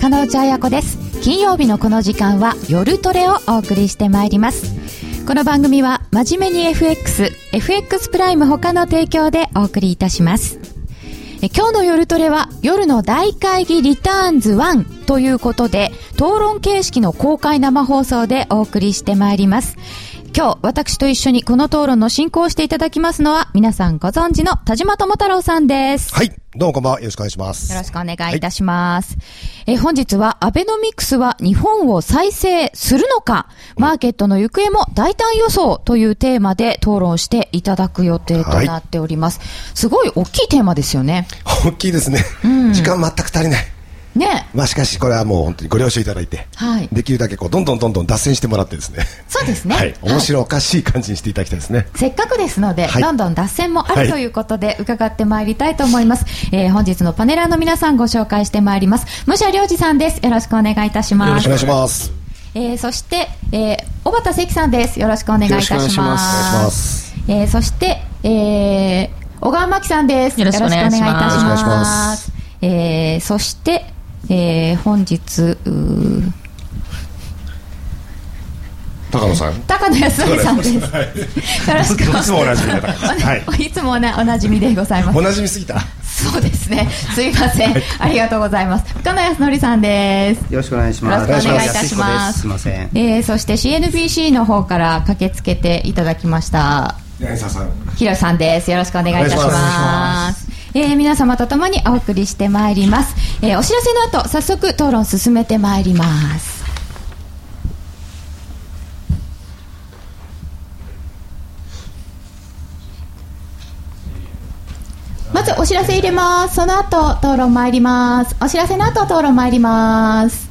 加納内彩子です金曜日のこの時間は夜トレをお送りしてまいります。この番組は真面目に FX FX プライム他の提供でお送りいたします。え今日の夜トレは夜の大会議リターンズ1ということで討論形式の公開生放送でお送りしてまいります。今日私と一緒にこの討論の進行をしていただきますのは皆さんご存知の田島智太郎さんです。はい。どうもこんばんは。よろしくお願いします。よろしくお願いいたします。えー本日はアベノミクスは日本を再生するのか、マーケットの行方も大胆予想というテーマで討論していただく予定となっております。すごい大きいテーマですよね。大きいですね。時間全く足りない。ね。まあしかしこれはもう本当にご了承いただいて、はいできるだけこうどんどんどんどん脱線してもらってですね。そうですねはい。面白おかしい感じにしていただきたいですね。せっかくですので、はいどんどん脱線もあはいるということで、伺ってまいりたいと思います。えー本日のパネラーの皆さんご紹介してまいります。武者良二さんです。よろしくお願いいたします。お願いします。えーそして、えー小畑関さんです。よろしくお願いいたします。よろしくお願いします。えーそして、えー小川真紀さんです。よろしくお願いしますよろしくお願いいたしよろししま。ますえーそして、えー本日、高野さん？高野康則さんです。よろしくお願い いつもおなじみで高野さん。はい。いつもおなおなじみでございますお。なじみすぎた。そうですね。すいません。ありがとうございます。深野康則さんです。よろしくお願いします。よろしくお願いいたしま。ですす。すみません。えーそして CNBC の方から駆けつけていただきました。柳沢さん。ひろしさんです。よろしくお願いいたし。ますえー皆様と共にお送りしてまいります。えーお知らせの後、早速討論進めてまいります。まずお知らせ入れます。その後、討論参ります。お知らせの後、討論参ります。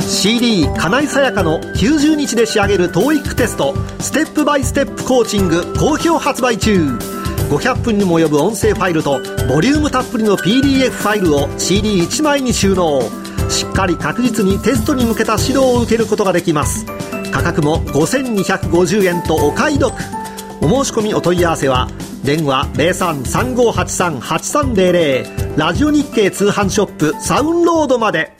CD 金井さやかの90日で仕上げる TOEIC テストステップバイステップコーチング好評発売中500分にも及ぶ音声ファイルとボリュームたっぷりの PDF ファイルを CD1 枚に収納。しっかり確実にテストに向けた指導を受けることができます。価格も5250円とお買い得。お申し込みお問い合わせは電話0335838300ラジオ日経通販ショップサウンロードまで。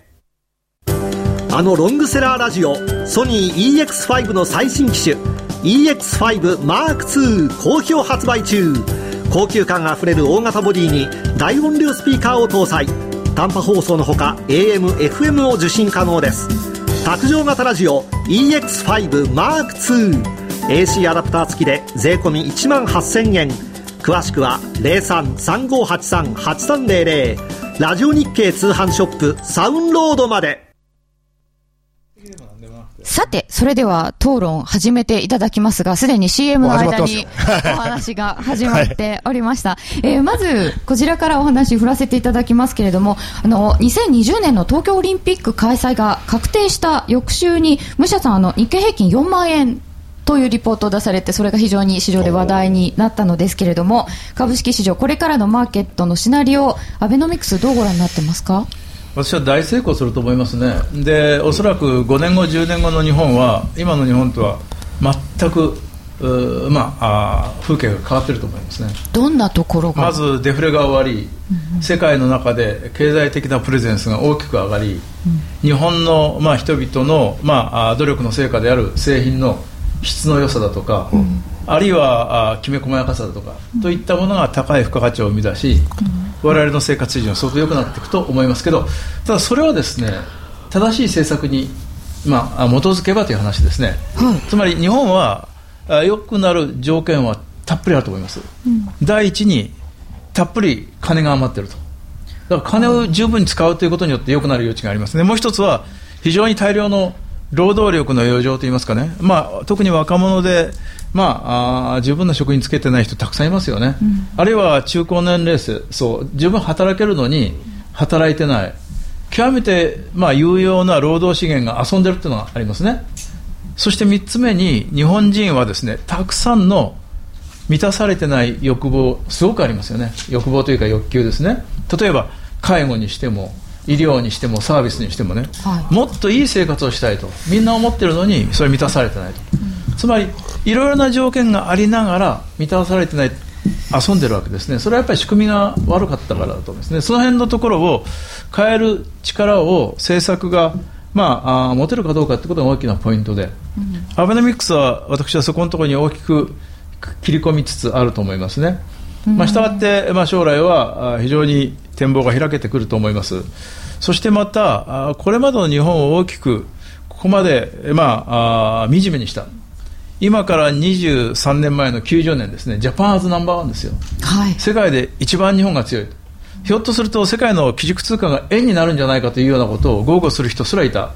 あのロングセラーラジオソニー EX5 の最新機種。EX5M2 好評発売中。高級感あふれる大型ボディに大音量スピーカーを搭載。短波放送のほか AM、FM を受信可能です。卓上型ラジオ EX5M2AC アダプター付きで税込1万8000円。詳しくは0335838300ラジオ日経通販ショップサウンロードまで。さて、それでは討論始めていただきますが、すでに CM の間にお話が始まっておりました。えーまず、こちらからお話振らせていただきますけれども、あの、2020年の東京オリンピック開催が確定した翌週に、武者さん、あの、日経平均4万円というリポートを出されて、それが非常に市場で話題になったのですけれども、株式市場、これからのマーケットのシナリオ、アベノミクスどうご覧になってますか？私は大成功すると思いますね、でおそらく5年後、10年後の日本は、今の日本とは全く、うーまあ、あー風景が変わってると思いますね、どんなところが？まずデフレが終わり、世界の中で経済的なプレゼンスが大きく上がり、日本の、まあ、人々の、まあ、努力の成果である製品の質の良さだとか、あるいはあーきめ細やかさだとか、といったものが高い付加価値を生み出し、我々の生活水準は相当良くなっていくと思いますけど、ただそれはですね正しい政策に、まあ、あ基づけばという話ですね、つまり日本はあ良くなる条件はたっぷりあると思います、第一にたっぷり金が余ってると。だから金を十分に使うということによって良くなる余地がありますね。もう一つは非常に大量の労働力の余剰といいますかね、まあ、特に若者で、まあ、あー十分な職に就けてない人たくさんいますよね、あるいは中高年齢層そう十分働けるのに働いてない。極めて、まあ、有用な労働資源が遊んでるっていうのがありますね。そして3つ目に日本人はですねたくさんの満たされてない欲望すごくありますよね。欲望というか欲求ですね。例えば介護にしても医療にしてもサービスにしてもね、はい。もっといい生活をしたいと。みんな思ってるのにそれ満たされてないと、つまりいろいろな条件がありながら満たされてない遊んでるわけですね、それはやっぱり仕組みが悪かったからだと思いますね、その辺のところを変える力を政策が、まあ、あ持てるかどうかということが大きなポイントで、うん、アベノミクスは私はそこのところに大きく切り込みつつあると思いますね。まあ、したがって、まあ、将来は非常に展望が開けてくると思います。そしてまた、これまでの日本を大きく、ここまで、まあ、惨めにした。今から23年前の90年ですね、ジャパンアズナンバーワンですよ。はい、世界で一番日本が強い。ひょっとすると世界の基軸通貨が円になるんじゃないかというようなことを豪語する人すらいた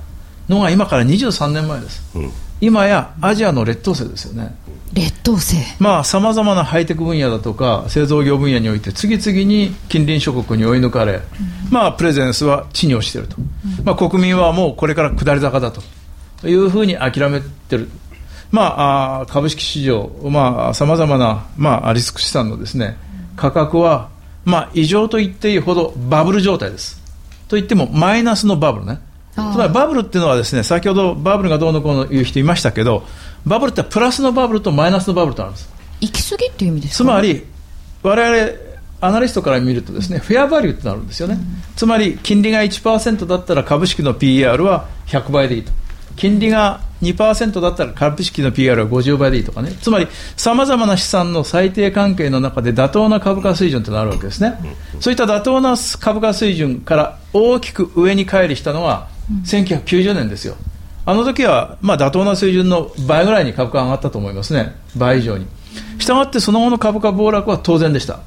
のが今から23年前です。うん、今やアジアの劣等生ですよね。劣等生まあさまざまなハイテク分野だとか製造業分野において次々に近隣諸国に追い抜かれ、うん、まあプレゼンスは地に落ちていると、うん、まあ、国民はもうこれから下り坂だと。いうふうに諦めてる、まあ、あ株式市場さまざ、まな、まあ、リスク資産のですね価格は、まあ、異常と言っていいほどバブル状態です。と言ってもマイナスのバブルねつまりバブルっていうのはですね先ほどバブルがどうのこうのいう人いましたけどバブルってプラスのバブルとマイナスのバブルとあるんです行き過ぎっていう意味ですか、つまり我々アナリストから見るとですね、フェアバリューってなるんですよね、うん、つまり金利が1%だったら株式の PR は100倍でいいと。金利が2%だったら株式の PR は50倍でいいとかね、つまりさまざまな資産の最低関係の中で妥当な株価水準となるわけですね、そういった妥当な株価水準から大きく上に乖離したのは1990年ですよ。あの時はまあ妥当な水準の倍ぐらいに株価が上がったと思いますね、倍以上に。したがってその後の株価暴落は当然でした。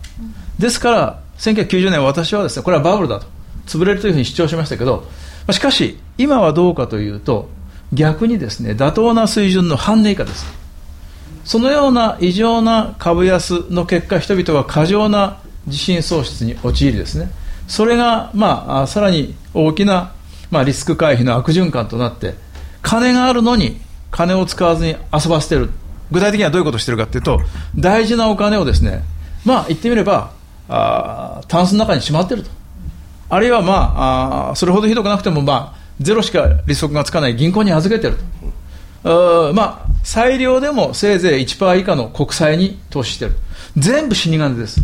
ですから、1990年、私はですねこれはバブルだと、潰れるというふうに主張しましたけど、しかし、今はどうかというと、逆にですね妥当な水準の半値以下です。そのような異常な株安の結果、人々は過剰な自信喪失に陥りですね、それが、まあ、さらに大きな、まあ、リスク回避の悪循環となって、金があるのに金を使わずに遊ばせてる。具体的にはどういうことをしてるかというと、大事なお金をですね、まあ言ってみれば、あタンスの中にしまっていると。あるいはまあ、あそれほどひどくなくても、まあ、ゼロしか利息がつかない銀行に預けてると。まあ、最良でもせいぜい1%以下の国債に投資してる。全部死に金です。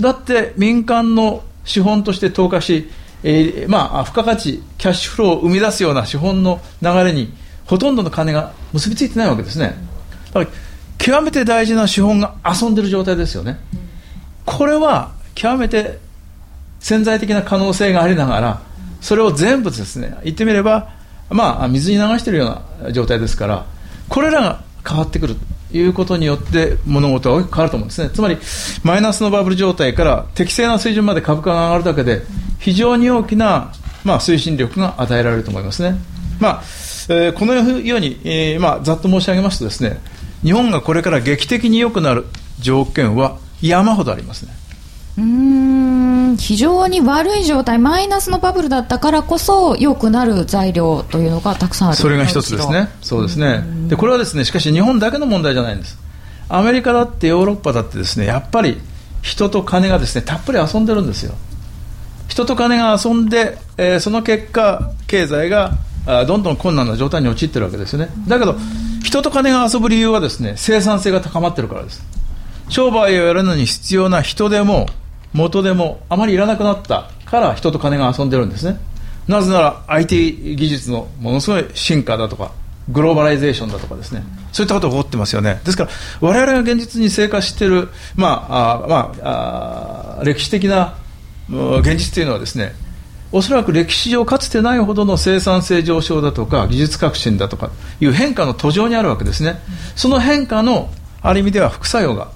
だって民間の資本として投下し、えー、まあ、付加価値、キャッシュフローを生み出すような資本の流れに、ほとんどの金が結びついてないわけですね。だから極めて大事な資本が遊んでる状態ですよね。これは極めて潜在的な可能性がありながら、それを全部ですね、言ってみれば、まあ、水に流しているような状態ですから、これらが変わってくるということによって物事は大きく変わると思うんですね。つまり、マイナスのバブル状態から適正な水準まで株価が上がるだけで、非常に大きな、まあ、推進力が与えられると思いますね。まあえー、このように、えーまあ、ざっと申し上げますとですね、日本がこれから劇的に良くなる条件は山ほどありますね。うん非常に悪い状態、マイナスのバブルだったからこそ、良くなる材料というのがたくさんあるそれが一つですね、そうですねでこれはですねしかし日本だけの問題じゃないんです、アメリカだってヨーロッパだってですねやっぱり人と金がですねたっぷり遊んでるんですよ。人と金が遊んで、えー、その結果、経済があどんどん困難な状態に陥ってるわけですよね。だけど、人と金が遊ぶ理由はですね、生産性が高まってるからです。商売をやるのに必要な人でも、元でも、あまりいらなくなったから人と金が遊んでるんですね。なぜなら IT 技術のものすごい進化だとか、グローバライゼーションだとかですね、そういったことが起こってますよね。ですから、我々が現実に生活している、まあ、あまああ、歴史的な現実というのはですねおそらく歴史上かつてないほどの生産性上昇だとか技術革新だとかいう変化の途上にあるわけですね、その変化のある意味では副作用が、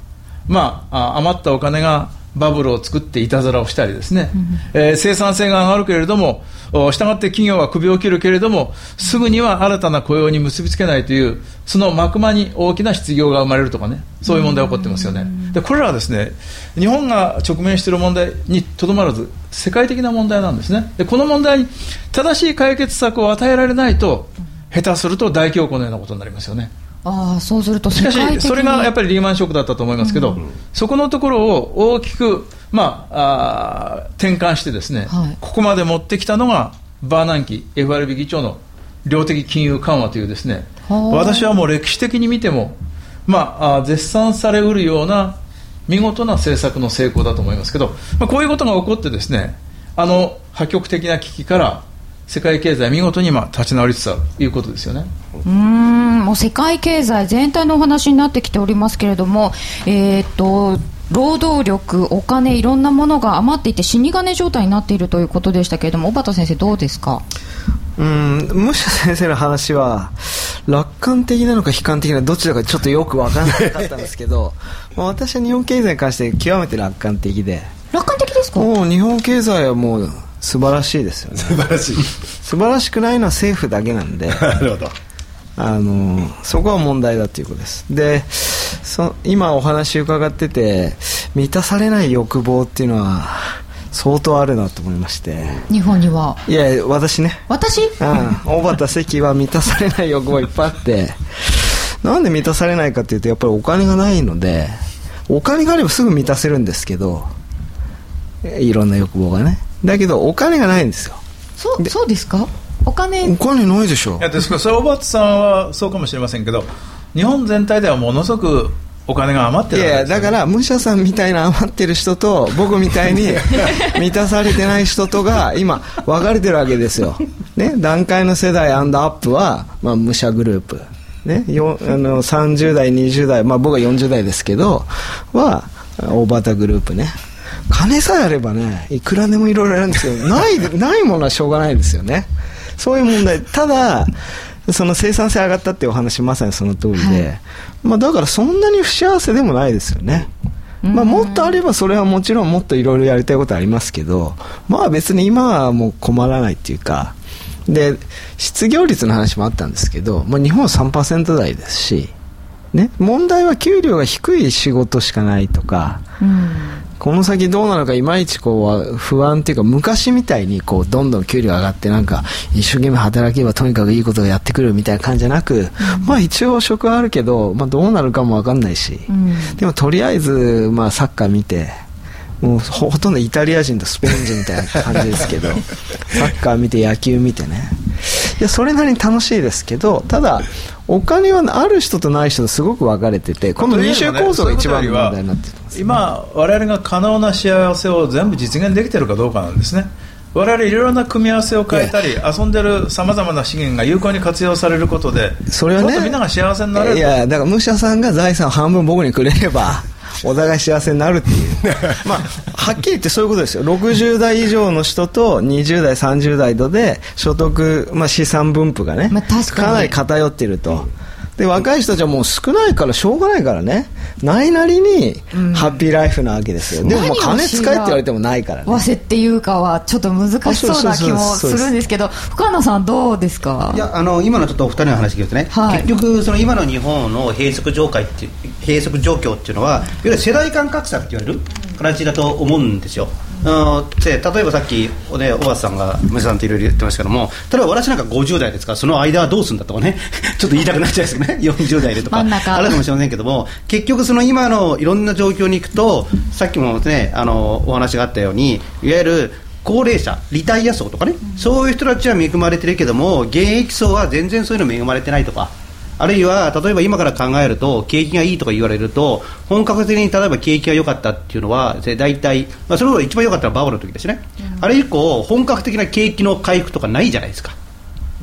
まあ、余ったお金がバブルを作っていたずらをしたりですね、うん、えー、生産性が上がるけれども、したがって企業は首を切るけれども、すぐには新たな雇用に結びつけないという、その幕間に大きな失業が生まれるとかね、そういう問題が起こってますよね。で、これらはですね、日本が直面している問題にとどまらず、世界的な問題なんですね。で、この問題に正しい解決策を与えられないと、下手すると大恐慌のようなことになりますよね。あそうするとしかし、それがやっぱりリーマンショックだったと思いますけど、うん、そこのところを大きく、まあ、あ転換してですね、はい、ここまで持ってきたのがバーナンキ FRB 議長の量的金融緩和というですね私はもう歴史的に見ても、まあ、絶賛されうるような見事な政策の成功だと思いますけど、まあ、こういうことが起こってですねあの破局的な危機から世界経済見事にまあ立ち直りつつあるということですよね。うん。もう世界経済全体のお話になってきておりますけれども、えー、っと労働力、お金、いろんなものが余っていて死に金状態になっているということでしたけれども、小畑先生、どうですか？うん。武者先生の話は楽観的なのか悲観的などちらかちょっとよく分からなかったんですけど まあ私は日本経済に関して極めて楽観的で。楽観的ですか？もう日本経済はもう素晴らしいですよね。素晴らしい。素晴らしくないのは政府だけなんで なるほど。あのそこは問題だということです。でそ今お話伺ってて満たされない欲望っていうのは相当あるなと思いまして。日本には？いや私ね。私？うん。小畑関は満たされない欲望いっぱいあって。なんで満たされないかっていうとやっぱりお金がないのでお金があればすぐ満たせるんですけどえいろんな欲望がねだけどお金がないんですよ。そうそうですか？お金。お金ないでしょ。いやですか？らそれ小畑さんはそうかもしれませんけど日本全体ではものすごくお金が余っているわけですよやだから武者さんみたいな余ってる人と僕みたいに 満たされてない人とが今分かれてるわけですよ、ね、段階の世代アンドアップは、まあ、武者グループ、ね、よあの30代20代、まあ、僕は40代ですけどは大畑グループね金さえあればねいくらでもいろいろやるんですけど ないないものはしょうがないですよね。そういう問題。ただその生産性上がったっていうお話まさにその通りで、まあ、だからそんなに不幸せでもないですよね、まあ、もっとあればそれはもちろんもっといろいろやりたいことありますけどまあ別に今はもう困らないっていうか。で失業率の話もあったんですけど、まあ、日本は3%台ですし、ね、問題は給料が低い仕事しかないとか、この先どうなのかいまいちこう不安っていうか昔みたいにこうどんどん給料上がってなんか一生懸命働けばとにかくいいことがやってくるみたいな感じじゃなく、まあ一応職はあるけど、まあ、どうなるかも分かんないし、でもとりあえずまあサッカー見てもうほほとんどイタリア人とスペイン人みたいな感じですけど サッカー見て野球見てねいやそれなりに楽しいですけどただお金はある人とない人とすごく分かれててこの二重構造が一番の問題になってます、ね、今我々が可能な幸せを全部実現できてるかどうかなんですね我々いろいろな組み合わせを変えたり遊んでるさまざまな資源が有効に活用されることでそれはねみんなが幸せになれるいやだから武者さんが財産を半分僕にくれれば お互い幸せになるっていう。まあはっきり言ってそういうことですよ。60代以上の人と20代30代とで所得、まあ、資産分布がね、まあ確かに。なり偏っていると。で若い人たちはもう少ないからしょうがないからねないなりにハッピーライフなわけですよ、でもまあ金使えって言われてもないからね。わせっていうかはちょっと難しそうな気もするんですけど深野さんどうですか？いやあの今のちょっとお二人の話聞くとね、はい。結局その今の日本の閉塞状態って閉塞状況っていうのは、いわゆる世代間格差って言われる形だと思うんですよ。あので例えばさっき、ね、小畑さんが村さんといろいろ言ってましたけども例えば私なんか50代ですか？らその間はどうするんだとかね。ちょっと言いたくなっちゃうんですけどね 40代でとか。あるかもしれませんけども結局その今のいろんな状況に行くとさっきもねあのお話があったようにいわゆる高齢者、リタイア層とかね、そういう人たちは恵まれてるけども、現役層は全然そういうの恵まれてないとか、あるいは例えば今から考えると、景気がいいとか言われると、本格的に例えば景気が良かったっていうのは、で大体、まあ、それが一番良かったのはバブルの時ですね、あれ以降、本格的な景気の回復とかないじゃないですか。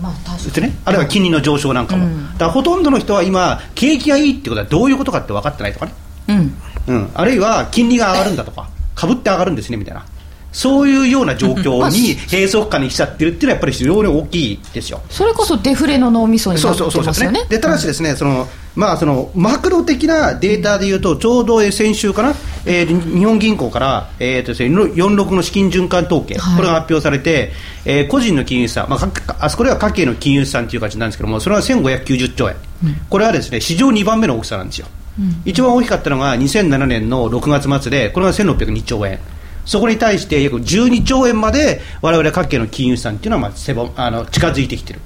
まあ確ですね、あるいは金利の上昇なんかも、だからほとんどの人は今、景気がいいってことはどういうことかって分かってないとかね、うん。うん、あるいは金利が上がるんだとか、株って上がるんですねみたいな、そういうような状況に 閉塞感に来ちゃってるっていうのは、やっぱり非常に大きいですよ。それこそデフレの脳みそになってそうそうそうますよねでただしですね、そのまあそのマクロ的なデータでいうとちょうどえー先週かな、えー日本銀行からえーとですね46の資金循環統計、はいこれが発表されて、えー個人の金融資産、まああそこでは家計の金融資産という形なんですけども、それは1590兆円。これはですね史上2番目の大きさなんですよ。一番大きかったのが2007年の6月末で、これが1602兆円。そこに対して約12兆円まで我々家計の金融資産っていうのはまああの近づいてきてる。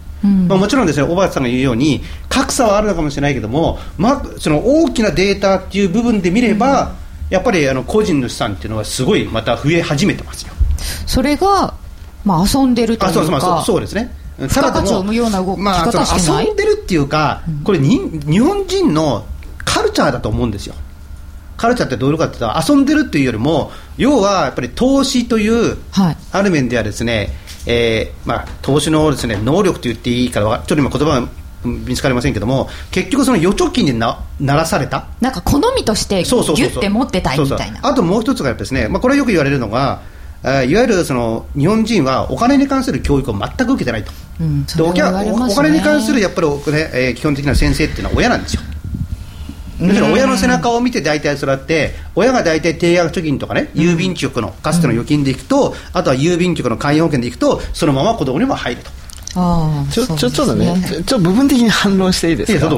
まあ、もちろんですね、小畑さんが言うように、格差はあるのかもしれないけども、まあ、その大きなデータっていう部分で見れば、やっぱりあの個人の資産っていうのはすごいまた増え始めてますよ。それがまあ遊んでるというかあそうそうまあそうそうですね。付加価値を生むような動きまあ、遊んでるっていうか、これに日本人のカルチャーだと思うんですよ。カルチャーってどういうかって言ったら遊んでるっていうよりも要はやっぱり投資という、はい。ある面ではですね、えーまあ、投資のですね能力と言っていいからわちょっと今言葉がうん見つかりませんけども結局その預貯金になならされた。なんか好みとしてギそうそうそうそう。ュッて持ってたいみたいな。あともう一つがですね、まあ、これはよく言われるのが、えーいわゆるその日本人はお金に関する教育を全く受けてないと、うんね。お金に関するやっぱりお金、えー基本的な先生っていうのは親なんですよ。要するに親の背中を見て大体それって親が大体定額貯金とかね郵便局のかつての預金でいくと、あとは郵便局の簡易保険でいくとそのまま子供にも入ると。ああちょちょちょっとねちょちょ部分的に反論していいですか？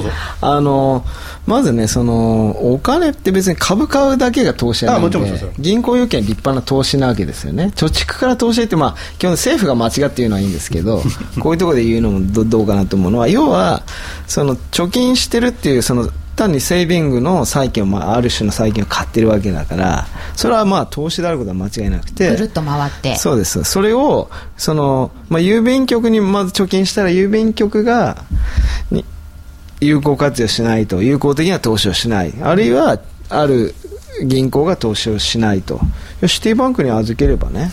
あのまずねそのお金って別に株買うだけが投資じゃないんで銀行預金は立派な投資なわけですよね。貯蓄から投資ってまあ基本政府が間違って言うのはいいんですけど こういうところで言うのもどどうかなと思うのは要はその貯金してるっていうその単にセービングの債券を、まあ、ある種の債券を買ってるわけだからそれはまあ投資であることは間違いなくてぐるっと回って。そうです。それをその、まあ、郵便局にまず貯金したら郵便局がに有効活用しないと有効的な投資をしない。あるいはある銀行が投資をしないと。シティバンクに預ければね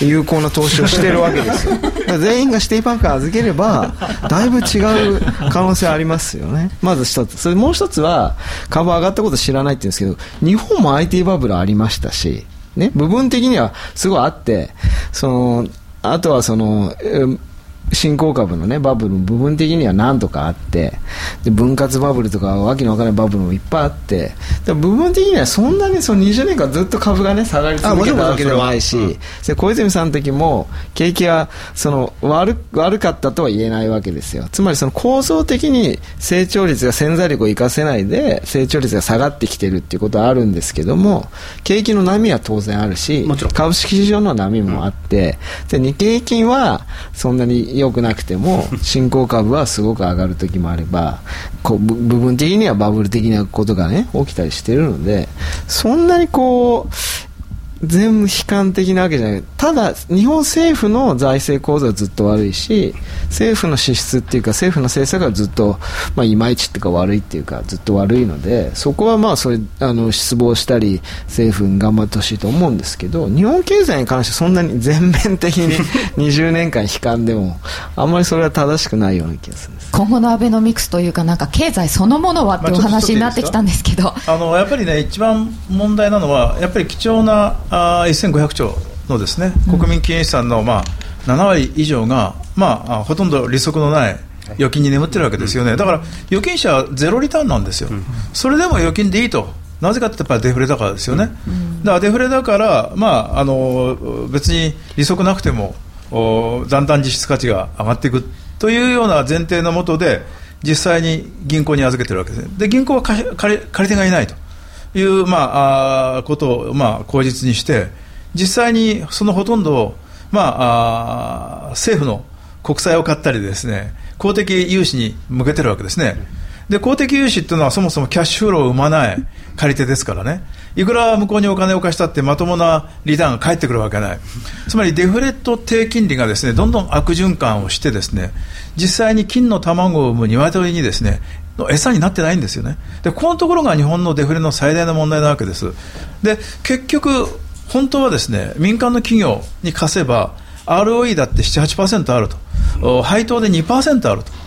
有効な投資をしてるわけですよ。全員がシティパンク預ければだいぶ違う可能性ありますよね。まず一つ。それもう一つは株上がったこと知らないって言うんですけど日本も IT バブルありましたしね、部分的にはすごいあって、そのあとはその、新興株のね、バブルも部分的には何とかあって、で分割バブルとかわけのわからないバブルもいっぱいあって、で部分的にはそんなにその20年間ずっと株がね、下がり続けたわけでもないし、で小泉さんの時も景気はその悪悪かったとは言えないわけですよ。つまりその構造的に成長率が潜在力を生かせないで成長率が下がってきてるっていうことはあるんですけども、景気の波は当然あるし株式市場の波もあって、で日経平均はそんなに良くなくても、新興株はすごく上がる時もあれば、こうぶ部分的にはバブル的なことがね、起きたりしてるので、そんなにこう、全部悲観的なわけじゃない。ただ、日本政府の財政構造はずっと悪いし、政府の支出っていうか、政府の政策がずっと、まあ、いまいちっていうか悪いっていうか、ずっと悪いので、そこはまあ、それ、あの、失望したり、政府に頑張ってほしいと思うんですけど、日本経済に関してそんなに全面的に 20年間悲観でも、あんまりそれは正しくないような気がするんです。今後のアベノミクスというかなんか経済そのものはっていうお話になってきたんですけど、あのやっぱりね、一番問題なのは、やっぱり貴重なあー1500兆のですね、国民金融資産の、まあ、7割以上が、まあ、あほとんど利息のない預金に眠ってるわけですよね、だから預金者はゼロリターンなんですよ、それでも預金でいいと。なぜかってやっぱりデフレだからですよね、だからデフレだから、まあ、あの別に利息なくてもおだんだん実質価値が上がっていくというような前提のもとで実際に銀行に預けてるわけですね。で銀行は借り手がいないという、まあ、ことを、まあ、口実にして実際にそのほとんどを、まあ、政府の国債を買ったりですね公的融資に向けてるわけですね。で公的融資っていうのはそもそもキャッシュフローを生まない借り手ですからね、いくら向こうにお金を貸したってまともなリターンが返ってくるわけない、つまりデフレと低金利がですねどんどん悪循環をして、ですね実際に金の卵を産む鶏にですねの餌になってないんですよね、でこのところが日本のデフレの最大の問題なわけです。で結局本当はですね民間の企業に貸せば ROE だって7、8%あると、配当で2%あると。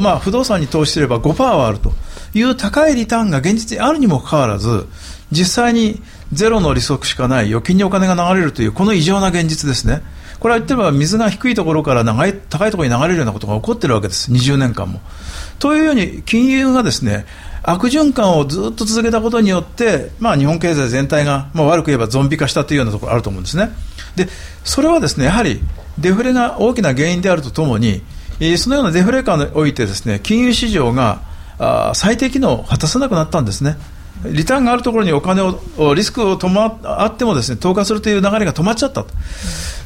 まあ、不動産に投資すれば5%はあるという高いリターンが現実にあるにもかかわらず実際にゼロの利息しかない預金にお金が流れるというこの異常な現実ですねこれは言ってみれば水が低いところから長い高いところに流れるようなことが起こっているわけです20年間も。というように金融がですね悪循環をずっと続けたことによって、まあ、日本経済全体が、まあ、悪く言えばゾンビ化したというようなところがあると思うんですね。でそれはですねやはりデフレが大きな原因であるとともにえーそのようなデフレ下においてですね金融市場があ最低機能を果たせなくなったんですね。リターンがあるところにお金を、おリスクを伴あってもですね投下するという流れが止まっちゃったと、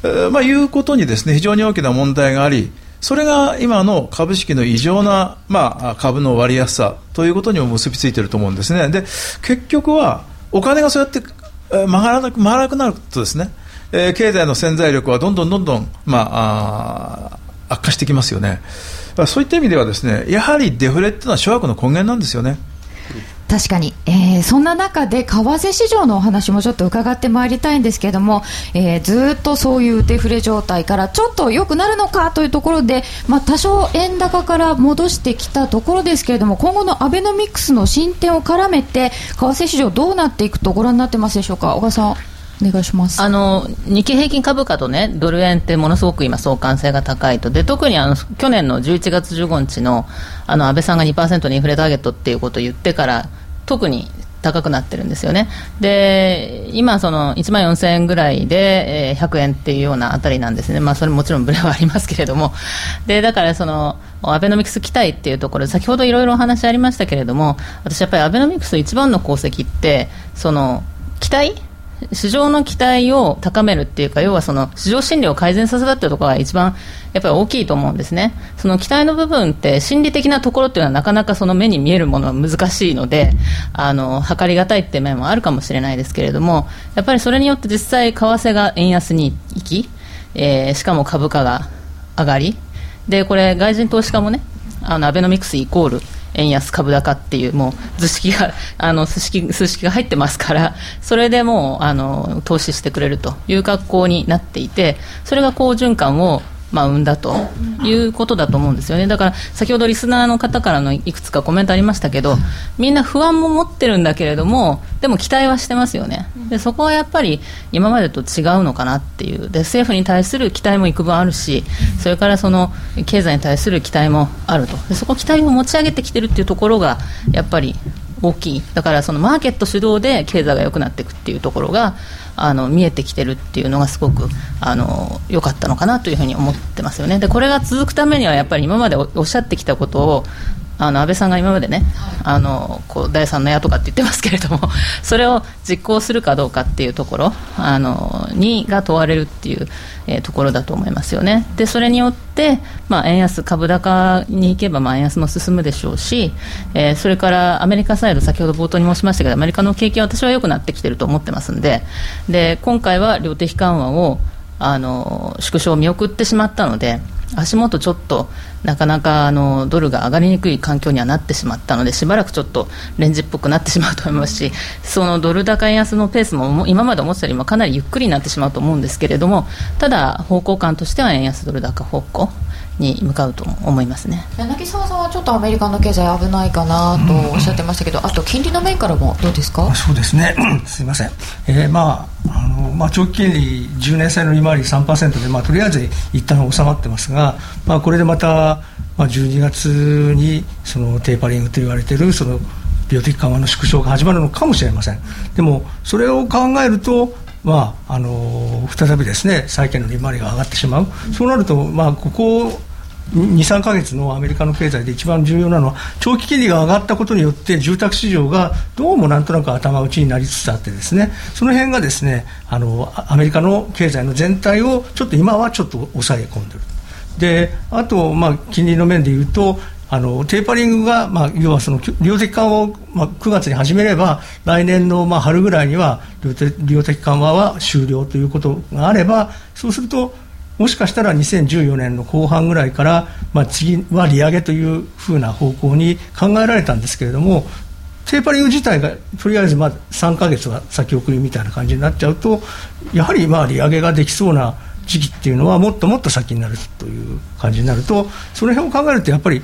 えーまあ、いうことにですね非常に大きな問題があり、それが今の株式の異常な、まあ、株の割安さということにも結びついていると思うんですね。で結局はお金がそうやってえー曲がらなく回らなくなるとですね、えー経済の潜在力はどんどんどんどん、まあ、あー悪化してきますよね。そういった意味ではですね、やはりデフレっていうのは諸悪の根源なんですよね。確かに、えー、そんな中で為替市場のお話もちょっと伺ってまいりたいんですけれども、えー、ずっとそういうデフレ状態からちょっと良くなるのかというところで、まあ、多少円高から戻してきたところですけれども今後のアベノミクスの進展を絡めて為替市場どうなっていくとご覧になってますでしょうか？小川さん。お願いします。あの日経平均株価と、ね、ドル円ってものすごく今、相関性が高いと、で特にあの去年の11月15日のあの安倍さんが2%のインフレターゲットっていうことを言ってから、特に高くなってるんですよね。で、今、その1万4000円ぐらいで、え、100円っていうようなあたりなんですね。まあ、それもちろんブレはありますけれども。で、だからその、アベノミクス期待っていうところ、先ほどいろいろお話ありましたけれども、私やっぱりアベノミクス一番の功績って、その、期待市場の期待を高めるっていうか、要はその市場心理を改善させたっていうところが一番やっぱり大きいと思うんですね。その期待の部分って心理的なところっていうのはなかなかその目に見えるものは難しいので、あの、測りがたいって面もあるかもしれないですけれども、やっぱりそれによって実際為替が円安に行き、えー、しかも株価が上がり、で、これ外人投資家もね、あの、アベノミクスイコール、円安株高っていうもう図式が あの数式数式が入ってますからそれでもうあの投資してくれるという格好になっていてそれが好循環をまあ、生んだということだと思うんですよね、だから先ほどリスナーの方からのいくつかコメントありましたけど、みんな不安も持ってるんだけれども、でも期待はしてますよね、でそこはやっぱり今までと違うのかなっていう。で、政府に対する期待も幾分あるし、それからその経済に対する期待もあると、でそこ、期待を持ち上げてきてるっていうところが、やっぱり大きい、だからそのマーケット主導で経済が良くなっていくっていうところが、あの見えてきてるっていうのがすごくあの良かったのかなというふうに思ってますよね。でこれが続くためにはやっぱり今までおっしゃってきたことをあの安倍さんが今までね、あのこう第三の矢とかって言ってますけれども、それを実行するかどうかっていうところあのにが問われるっていう、えー、ところだと思いますよね。でそれによって、まあ、円安株高に行けば、まあ、円安も進むでしょうし、えー、それからアメリカサイド先ほど冒頭に申しましたけどアメリカの景気は私は良くなってきてると思ってますんでで今回は量的緩和をあの縮小を見送ってしまったので。足元ちょっとなかなかあのドルが上がりにくい環境にはなってしまったのでしばらくちょっとレンジっぽくなってしまうと思いますしそのドル高円安のペースも今まで思ってたよりもかなりゆっくりになってしまうと思うんですけれどもただ方向感としては円安ドル高方向に向かうと思いますね。柳沢さんはちょっとアメリカの経済危ないかなとおっしゃってましたけど、あと金利の面からもどうですか？そうですね。すみません、えー、まああのまあ、長期金利10年債の利回り3%で、まあ、とりあえず一旦収まってますが、まあ、これでまた、まあ、12月にそのテーパリングと言われているその病的緩和の縮小が始まるのかもしれません。でもそれを考えるとまあ、あの再びですね債券の利回りが上がってしまう、そうなると、まあ、ここ23か月のアメリカの経済で一番重要なのは長期金利が上がったことによって住宅市場がどうもなんとなく頭打ちになりつつあってですね。その辺がですねあのアメリカの経済の全体をちょっと今はちょっと抑え込んでるであと、まあ、金利の面でいうとあのテーパリングが、まあ、要はその量的緩和を、まあ、9月に始めれば来年の、まあ、春ぐらいには量的緩和は終了ということがあればそうするともしかしたら2014年の後半ぐらいから、まあ、次は利上げというふうな方向に考えられたんですけれどもテーパリング自体がとりあえずまあ3か月は先送りみたいな感じになっちゃうとやはりまあ利上げができそうな時期っていうのはもっともっと先になるという感じになるとその辺を考えるとやっぱり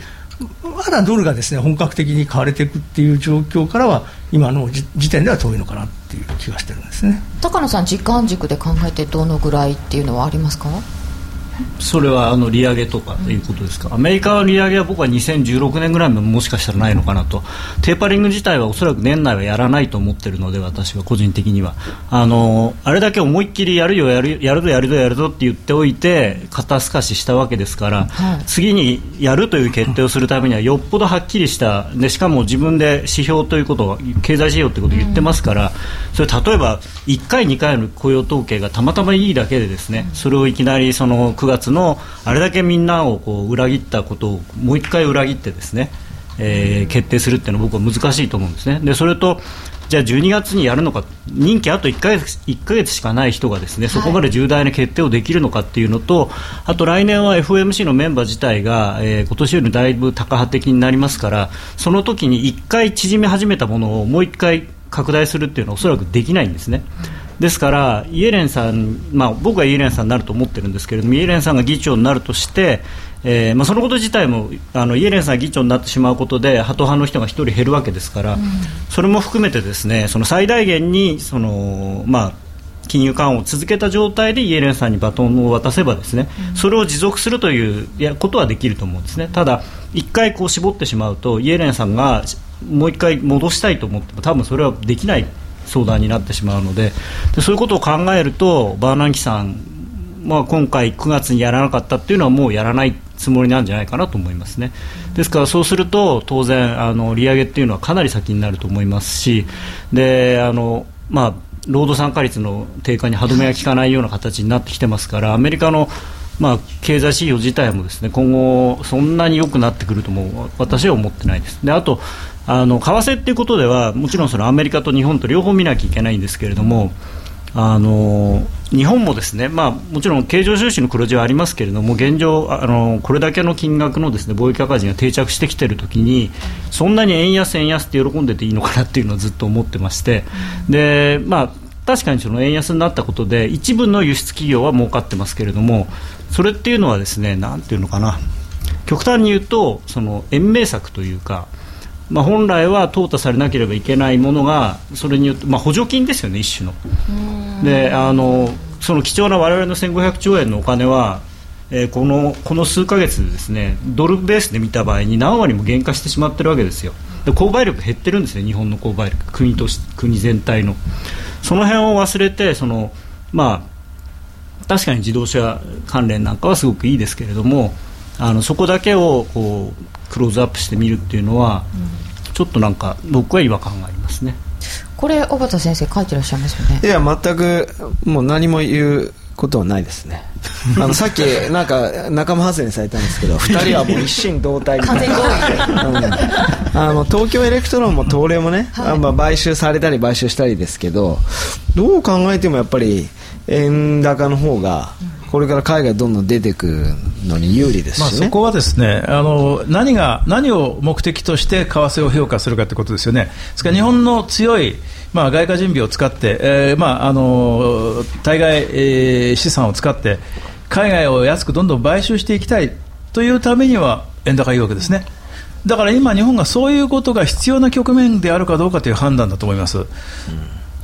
まだドルがですね本格的に買われていくっていう状況からは今の時点では遠いのかなっていう気がしてるんですね高野さん時間軸で考えてどのぐらいっていうのはありますかそれはあの利上げとかということですか、アメリカの利上げは僕は2016年ぐらいももしかしたらないのかなと、テーパリング自体はおそらく年内はやらないと思っているので、私は個人的には、あのあれだけ思いっきりやるよ、やるやるぞ、やるぞ、やるぞって言っておいて、肩透かししたわけですから、はい、次にやるという決定をするためには、よっぽどはっきりしたで、しかも自分で指標ということを、経済指標ということを言ってますから、それ例えば1回、2回の雇用統計がたまたまいいだけで、ですねそれをいきなりその9月のあれだけみんなをこう裏切ったことをもう一回裏切ってですね、えー、決定するっていうのは僕は難しいと思うんですね。でそれとじゃあ12月にやるのか、任期あと1か月 ,1 ヶ月しかない人がですねそこまで重大な決定をできるのかっていうのと、あと来年は FOMC のメンバー自体が、えー、今年よりだいぶ高派的になりますから、その時に1回縮め始めたものをもう1回拡大するっていうのはおそらくできないんですね。ですから、イエレンさん、まあ、僕はイエレンさんになると思ってるんですけれども、イエレンさんが議長になるとして、えーまあ、そのこと自体もあのイエレンさんが議長になってしまうことでハト派の人が1人減るわけですから、うん、それも含めてですねその最大限にその、まあ、金融緩和を続けた状態でイエレンさんにバトンを渡せばですね、うん、それを持続するというやことはできると思うんですね。ただ、1回こう絞ってしまうとイエレンさんがもう1回戻したいと思っても多分それはできない相談になってしまうのででそういうことを考えるとバーナンキさん、まあ、今回9月にやらなかったっていうのはもうやらないつもりなんじゃないかなと思いますね。ですからそうすると当然あの利上げっていうのはかなり先になると思いますしであの、まあ、労働参加率の低下に歯止めが効かないような形になってきてますからアメリカのまあ、経済指標自体もですね今後、そんなに良くなってくるとも私は思ってないです。であとあの為替っていうことではもちろんそのアメリカと日本と両方見なきゃいけないんですけれども、あの日本もですね、まあ、もちろん経常収支の黒字はありますけれども現状あのこれだけの金額のですね貿易赤字が定着してきているときにそんなに円安、円安って喜んでていいのかなっていうのをずっと思ってましてで、まあ、確かにその円安になったことで一部の輸出企業は儲かってますけれどもそれっていうのはですねなんていうのかな。極端に言うとその延命策というかまあ、本来は淘汰されなければいけないものがそれによって、まあ、補助金ですよね、一種の。であのその貴重な我々の1500兆円のお金は、えー、このこの数か月でですねドルベースで見た場合に何割も減価してしまってるわけですよ。で購買力減ってるんですね、日本の購買力、国とし国全体の。その辺を忘れてその、まあ、確かに自動車関連なんかはすごくいいですけれどもあのそこだけをこうクローズアップしてみるっていうのは、うん、ちょっとなんか僕は違和感がありますね。これ小畑先生書いてらっしゃいますよね。いや全くもう何も言うことはないですね。あのさっきなんか仲間外れにされたんですけど2人はもう一心同体みたいな、あの東京エレクトロンも東レもね、はい、まあ、買収されたり買収したりですけどどう考えてもやっぱり円高の方が、うんこれから海外どんどん出てくるのに有利です、ね、まあ、そこはですねあの何が何を目的として為替を評価するかということですよね。ですから日本の強いまあ、外貨準備を使って、えーまあ、あの対外、えー、資産を使って海外を安くどんどん買収していきたいというためには円高いいわけですね。だから今、日本がそういうことが必要な局面であるかどうかという判断だと思います。うん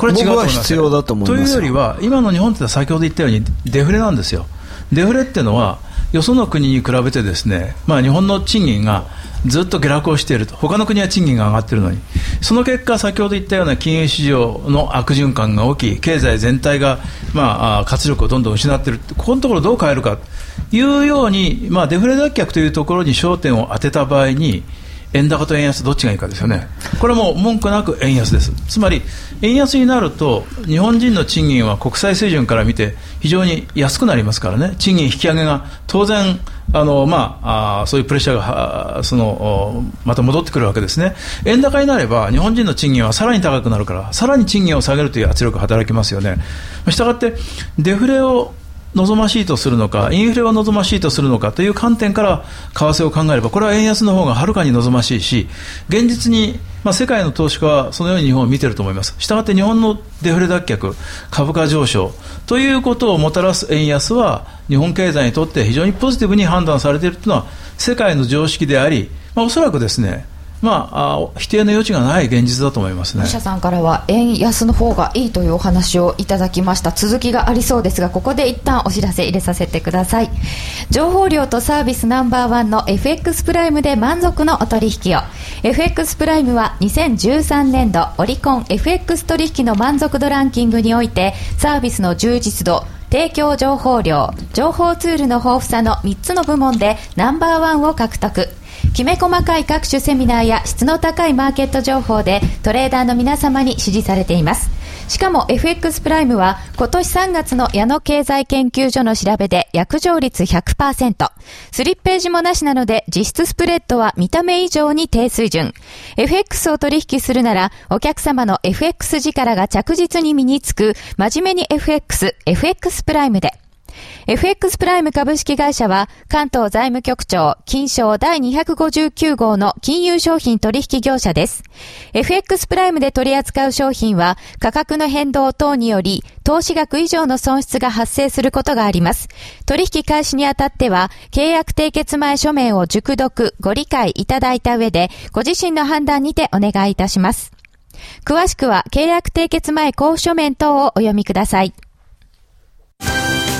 これ違うと思います必要だと思いますというよりは、今の日本って先ほど言ったようにデフレなんですよ。デフレっていうのは、よその国に比べてですね、まあ、日本の賃金がずっと下落をしていると、他の国は賃金が上がっているのに、その結果、先ほど言ったような金融市場の悪循環が起き、経済全体が、まあ、活力をどんどん失っている、ここのところどう変えるか。というように、まあ、デフレ脱却というところに焦点を当てた場合に、円高と円安どっちがいいかですよね、これも文句なく円安です、つまり円安になると、日本人の賃金は国際水準から見て、非常に安くなりますからね、賃金引き上げが当然、あのまあ、あそういうプレッシャーがそのまた戻ってくるわけですね、円高になれば、日本人の賃金はさらに高くなるから、さらに賃金を下げるという圧力が働きますよね。したがって、デフレを望ましいとするのか、インフレは望ましいとするのかという観点から為替を考えれば、これは円安の方がはるかに望ましいし、現実に、まあ、世界の投資家はそのように日本を見ていると思います。したがって日本のデフレ脱却、株価上昇ということをもたらす円安は、日本経済にとって非常にポジティブに判断されているというのは、世界の常識であり、まあ、おそらくですね、まあ、あ否定の余地がない現実だと思いますね。社さんからは円安の方がいいというお話をいただきました。続きがありそうですがここで一旦お知らせ入れさせてください。情報量とサービスナンバーワンの FX プライムで満足のお取引を。FX プライムは2013年度オリコン FX 取引の満足度ランキングにおいてサービスの充実度提供情報量情報ツールの豊富さの3つの部門でナンバーワンを獲得。きめ細かい各種セミナーや質の高いマーケット情報でトレーダーの皆様に支持されていますしかも FX プライムは今年3月の矢野経済研究所の調べで約定率100%。スリッページもなしなので実質スプレッドは見た目以上に低水準。FX を取引するならお客様の FX 力が着実に身につく真面目に FX、FX プライムで。FX プライム株式会社は関東財務局長金賞第259号の金融商品取引業者です。FX プライムで取り扱う商品は価格の変動等により投資額以上の損失が発生することがあります。取引開始にあたっては契約締結前書面を熟読、ご理解いただいた上でご自身の判断にてお願いいたします。詳しくは契約締結前交付書面等をお読みください。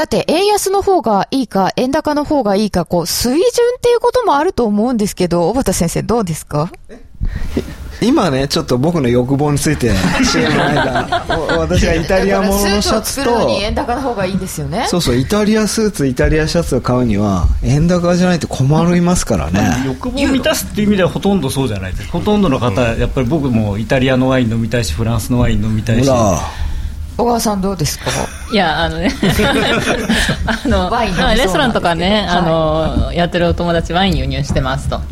さて、円安の方がいいか、円高の方がいいか、こう、水準っていうこともあると思うんですけど、小畑先生どうですか？今ね、ちょっと僕の欲望について、CM の間、私がイタリアもののシャツと、円高の方がいいんですよね。そうそう、イタリアスーツ、イタリアシャツを買うには、円高じゃないと困りますからね。欲望を満たすっていう意味ではほとんどそうじゃないです。ほとんどの方、やっぱり僕もイタリアのワイン飲みたいし、フランスのワイン飲みたいし。小川さんどうですか？いやあのね。あのレストランとかね、あのやってるお友達ワイン輸入してますと、は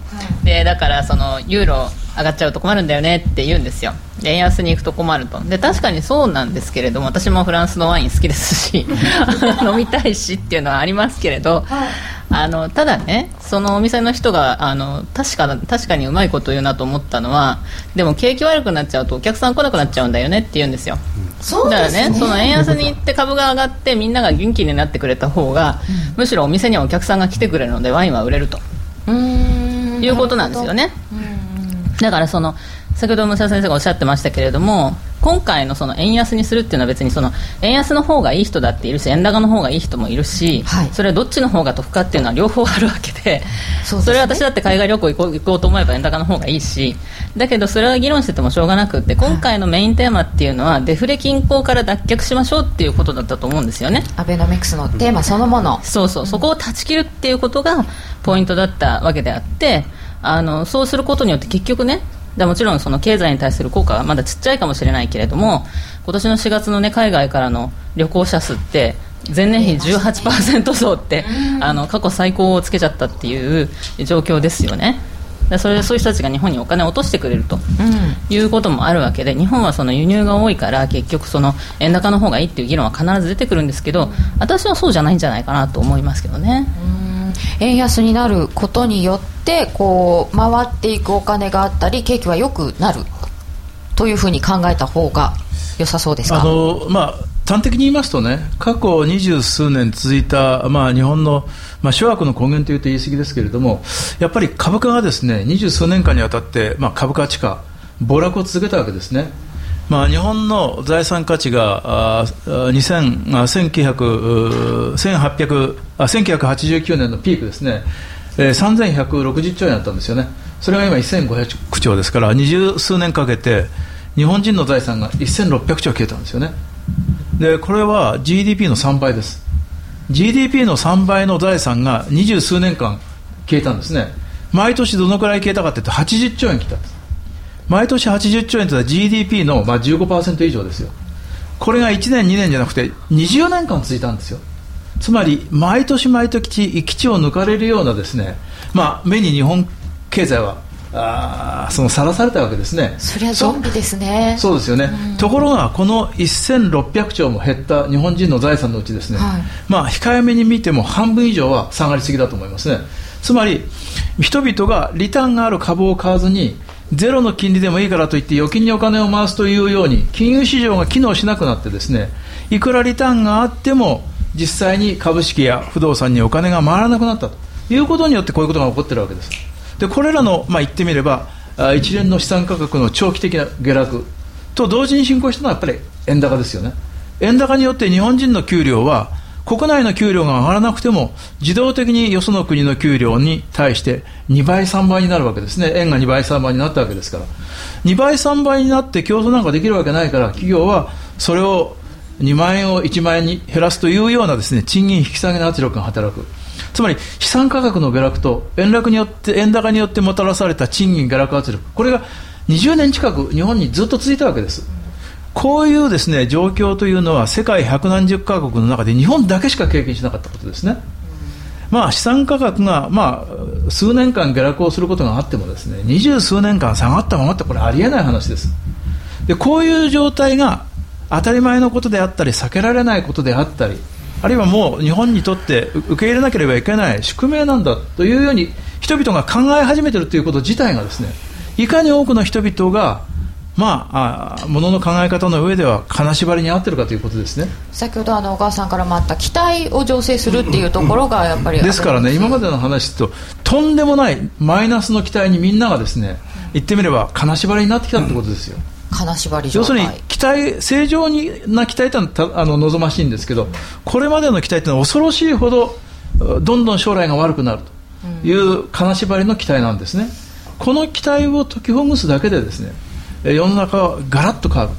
い、でだからそのユーロ上がっちゃうと困るんだよねって言うんですよ。円安に行くと困ると。で確かにそうなんですけれども私もフランスのワイン好きですし 飲みたいしっていうのはありますけれど、はい。あのただねそのお店の人があの確か確かにうまいこと言うなと思ったのはでも景気悪くなっちゃうとお客さん来なくなっちゃうんだよねって言うんですよ、そうだからねその円安に行って株が上がってみんなが元気になってくれた方が、うん、むしろお店にはお客さんが来てくれるのでワインは売れると。いうことなんですよねだからその先ほど武者先生がおっしゃってましたけれども今回のその円安にするっていうのは別にその円安の方がいい人だっているし円高の方がいい人もいるし、はい、それはどっちの方が得かっていうのは両方あるわけでそ、ね、それは私だって海外旅行行こう行こうと思えば円高の方がいいしだけどそれは議論しててもしょうがなくって今回のメインテーマっていうのはデフレ均衡から脱却しましょうっていうことだったと思うんですよね。アベノミクスのテーマそのもの。そうそう。そこを断ち切るっていうことがポイントだったわけであってあのそうすることによって結局ねでもちろんその経済に対する効果はまだちっちゃいかもしれないけれども今年の4月の、ね、海外からの旅行者数って前年比18%増ってあの過去最高をつけちゃったっていう状況ですよね。それそういう人たちが日本にお金を落としてくれると、いうこともあるわけで日本はその輸入が多いから結局その円高の方がいいっていう議論は必ず出てくるんですけど私はそうじゃないんじゃないかなと思いますけどね。円安になることによってこう回っていくお金があったり景気は良くなるというふうに考えた方が良さそうですか？あの、まあ、端的に言いますとね過去二十数年続いた、まあ、日本の、まあ、諸悪の根源というと言い過ぎですけれどもやっぱり株価がですね二十数年間にわたって、まあ、株価地価暴落を続けたわけですね。まあ、日本の財産価値が2000あ1900 1800あ1989年のピークですね、えー、3160兆円だったんですよね、それが今1500兆ですから、二十数年かけて、日本人の財産が1600兆消えたんですよね。でこれは GDP の3倍です。GDP の3倍の財産が二十数年間消えたんですね。毎年どのくらい消えたかというと80兆円消えたんです。毎年80兆円というのは GDP のまあ15%以上ですよ。これが1年2年じゃなくて20年間続いたんですよ。つまり毎年毎年基地を抜かれるようなですね、まあ、目に日本経済はあそのさらされたわけですね。そりゃゾンビですね。そうですよね、うん、ところがこの1600兆も減った日本人の財産のうちですね、はい、まあ控えめに見ても半分以上は下がりすぎだと思いますね。つまり人々がリターンがある株を買わずにゼロの金利でもいいからといって預金にお金を回すというように金融市場が機能しなくなってですねいくらリターンがあっても実際に株式や不動産にお金が回らなくなったということによってこういうことが起こっているわけです。でこれらの、まあ、言ってみれば一連の資産価格の長期的な下落と同時に進行したのはやっぱり円高ですよね。円高によって日本人の給料は国内の給料が上がらなくても自動的によその国の給料に対して2倍、3倍になるわけですね、円が2倍、3倍になったわけですから、2倍、3倍になって競争なんかできるわけないから、企業はそれを2万円を1万円に減らすというようなですね賃金引き下げの圧力が働く。つまり資産価格の下落と円落によって円高によってもたらされた賃金下落圧力。これが20年近く日本にずっと続いたわけです。こういうですね状況というのは世界百何十カ国の中で日本だけしか経験しなかったことですね。まあ、資産価格が、まあ、数年間下落をすることがあってもですね二十数年間下がったままってこれありえない話ですでこういう状態が当たり前のことであったり避けられないことであったりあるいはもう日本にとって受け入れなければいけない宿命なんだというように人々が考え始めているということ自体がですねいかに多くの人々がまあ、あものの考え方の上では金縛りに合ってるかということですね。先ほどあの小川さんからもあった期待を醸成するっていうところがやっぱりですからね今までの話ととんでもないマイナスの期待にみんながですね言ってみれば金縛りになってきたってことですよ、金縛り要するに期待正常な期待というのはあの望ましいんですけどこれまでの期待というのは恐ろしいほどどんどん将来が悪くなるという金縛りの期待なんですね。この期待を解きほぐすだけでですね世の中はガラッと変わる。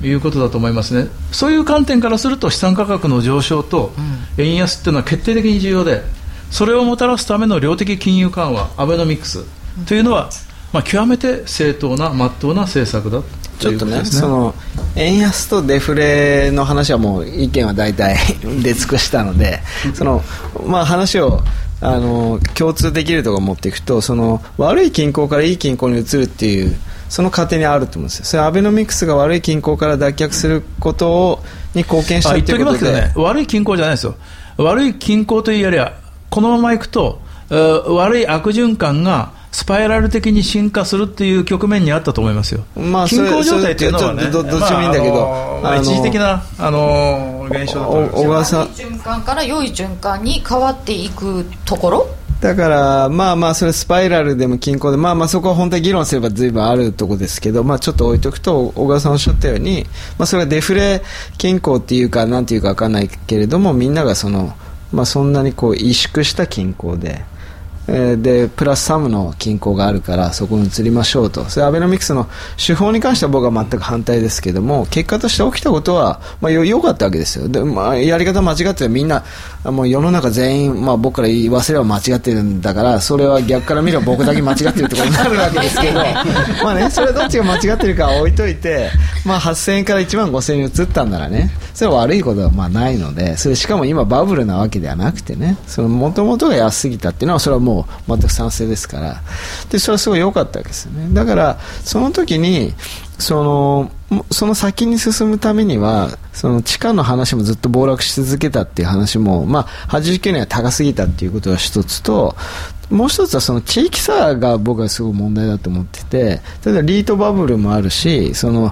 ということだと思いますね。そういう観点からすると資産価格の上昇と円安っていうのは決定的に重要でそれをもたらすための量的金融緩和アベノミクスというのは、まあ、極めて正当なまっとうな政策だちょっとね、ね、その円安とデフレの話はもう意見は大体 出尽くしたのでその、まあ、話をあの共通できるところを持っていくとその悪い均衡からいい均衡に移るっていうその過程にあると思うんですよ。それアベノミクスが悪い均衡から脱却することをに貢献したということで、ね、悪い均衡じゃないですよ。悪い均衡というよりはこのままいくと悪い悪循環がスパイラル的に進化するっていう局面にあったと思いますよ、まあ、均衡状態っていうのは、ね、どっちもいいんだけど、まあ、一時的な、あの現象だと思います小川さん。循環から良い循環に変わっていくところだから、まあまあ、それスパイラルでも均衡で、まあまあ、そこは本当に議論すればずいぶんあるところですけど、まあ、ちょっと置いとくと、小川さんおっしゃったように、まあ、それはデフレ均衡っていうか、なんていうか分からないけれども、みんながその、まあ、そんなにこう萎縮した均衡で、えー、でプラスサムの均衡があるからそこに移りましょうと。それアベノミクスの手法に関しては僕は全く反対ですけども結果として起きたことは、まあ、よよかったわけですよ。で、まあ、やり方間違ってみんなもう世の中全員、まあ、僕から言わせれば間違ってるんだからそれは逆から見れば僕だけ間違ってるってことになるわけですけど まあ、ね、それはどっちが間違ってるかは置いといて、まあ、8000円から1万5000円に移ったんならねそれは悪いことはまあないのでそれしかも今バブルなわけではなくてねもともとが安すぎたっていうのはそれはもう全く賛成ですから。でそれはすごい良かったわけですよね。だからその時にそのその先に進むためにはその地下の話もずっと暴落し続けたっていう話も、まあ、89年は高すぎたっていうことが一つともう一つはその地域差が僕はすごい問題だと思ってて例えばリートバブルもあるしその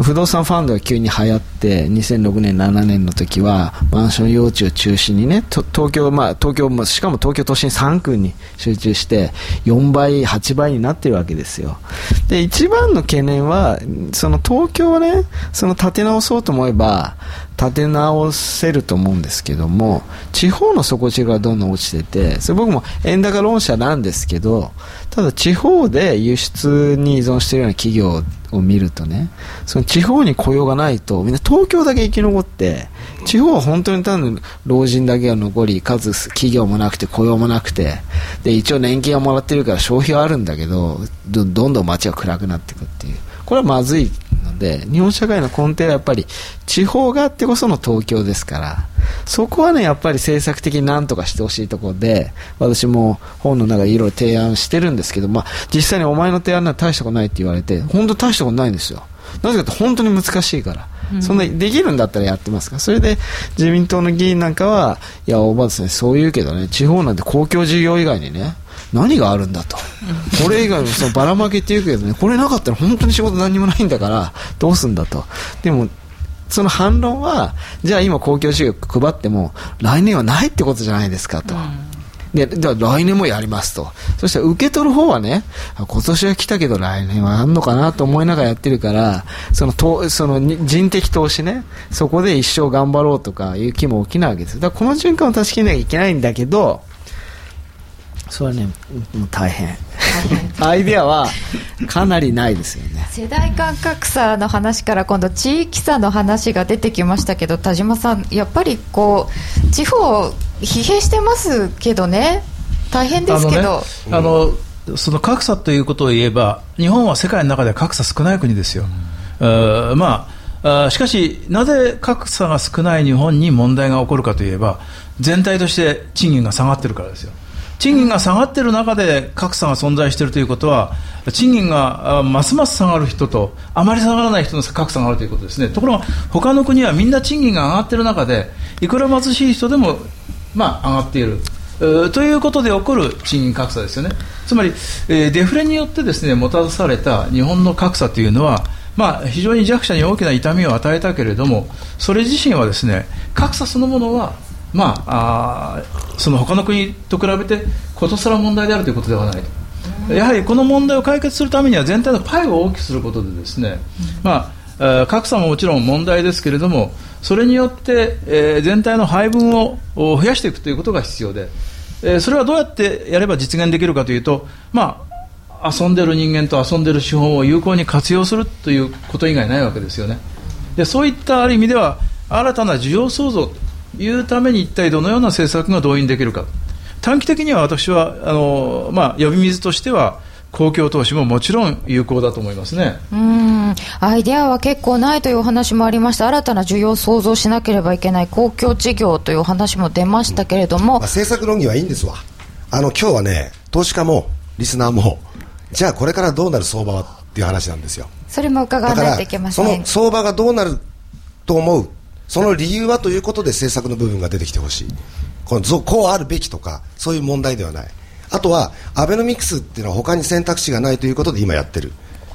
不動産ファンドが急に流行って2006年7年の時はマンション用地を中心にね東京、まあ、東京しかも東京都心3区に集中して4倍8倍になってるわけですよ。で一番の懸念はその東京はねその立て直そうと思えば立て直せると思うんですけども地方の底地がどんどん落ちててそれ僕も円高論者なんですけどただ地方で輸出に依存しているような企業を見るとねその地方に雇用がないとみんな東京だけ生き残って地方は本当に単に老人だけが残り数企業もなくて雇用もなくてで一応年金はもらってるから消費はあるんだけどどんどん街が暗くなっていくっていう。これはまずいのので日本社会の根底はやっぱり地方があってこその東京ですからそこはねやっぱり政策的に何とかしてほしいところで私も本の中でいろいろ提案してるんですけど、まあ、実際にお前の提案は大したことないって言われて本当大したことないんですよ。なぜかと本当に難しいから。そんなできるんだったらやってますから、それで自民党の議員なんかは、いや、おばあさん、そう言うけどね、地方なんて公共事業以外にね、何があるんだと、これ以外のそのばらまきっていうけどね、これなかったら本当に仕事何にもないんだから、どうすんだと。でもその反論は、じゃあ今公共事業配っても、来年はないってことじゃないですかと。で、では来年もやりますと。そしたら受け取る方はね、今年は来たけど来年はあんのかなと思いながらやってるから、そのとその人的投資ね、そこで一生頑張ろうとかいう気も起きないわけです。だからこの循環を断ち切らなきゃいけないんだけど、それはね、もう大変。アイデアはかなりないですよね。世代間格差の話から今度地域差の話が出てきましたけど田島さんやっぱりこう地方疲弊してますけどね。大変ですけど。あの、ね、その格差ということを言えば日本は世界の中で格差少ない国ですよ、うん、まあしかし、なぜ格差が少ない日本に問題が起こるかといえば全体として賃金が下がってるからですよ。賃金が下がっている中で格差が存在しているということは、賃金がますます下がる人と、あまり下がらない人の格差があるということですね。ところが、他の国はみんな賃金が上がっている中で、いくら貧しい人でも、まあ、上がっている。ということで起こる賃金格差ですよね。つまり、えー、デフレによってですね、もたらされた日本の格差というのは、まあ、非常に弱者に大きな痛みを与えたけれども、それ自身はですね、格差そのものはまあ、あその他の国と比べてことさら問題であるということではない。やはりこの問題を解決するためには全体のパイを大きくすることでですね、まあ、格差ももちろん問題ですけれどもそれによって、えー、全体の配分を増やしていくということが必要で、えー、それはどうやってやれば実現できるかというと、まあ、遊んでる人間と遊んでる資本を有効に活用するということ以外ないわけですよね。でそういったある意味では新たな需要創造いうために一体どのような政策が動員できるか。短期的には私はあの、まあ、呼び水としては公共投資ももちろん有効だと思いますね。うん。アイデアは結構ないというお話もありました。新たな需要を創造しなければいけない公共事業というお話も出ましたけれども、まあ、政策論議はいいんですわ。あの今日はね投資家もリスナーもじゃあこれからどうなる相場はっていう話なんですよ。それも伺わないといけません。その相場がどうなると思うその理由はということで政策の部分が出てきてほしい。このこうあるべきとか、そういう問題ではない。あとは、アベノミクスっていうのは他に選択肢がないということで今やってる。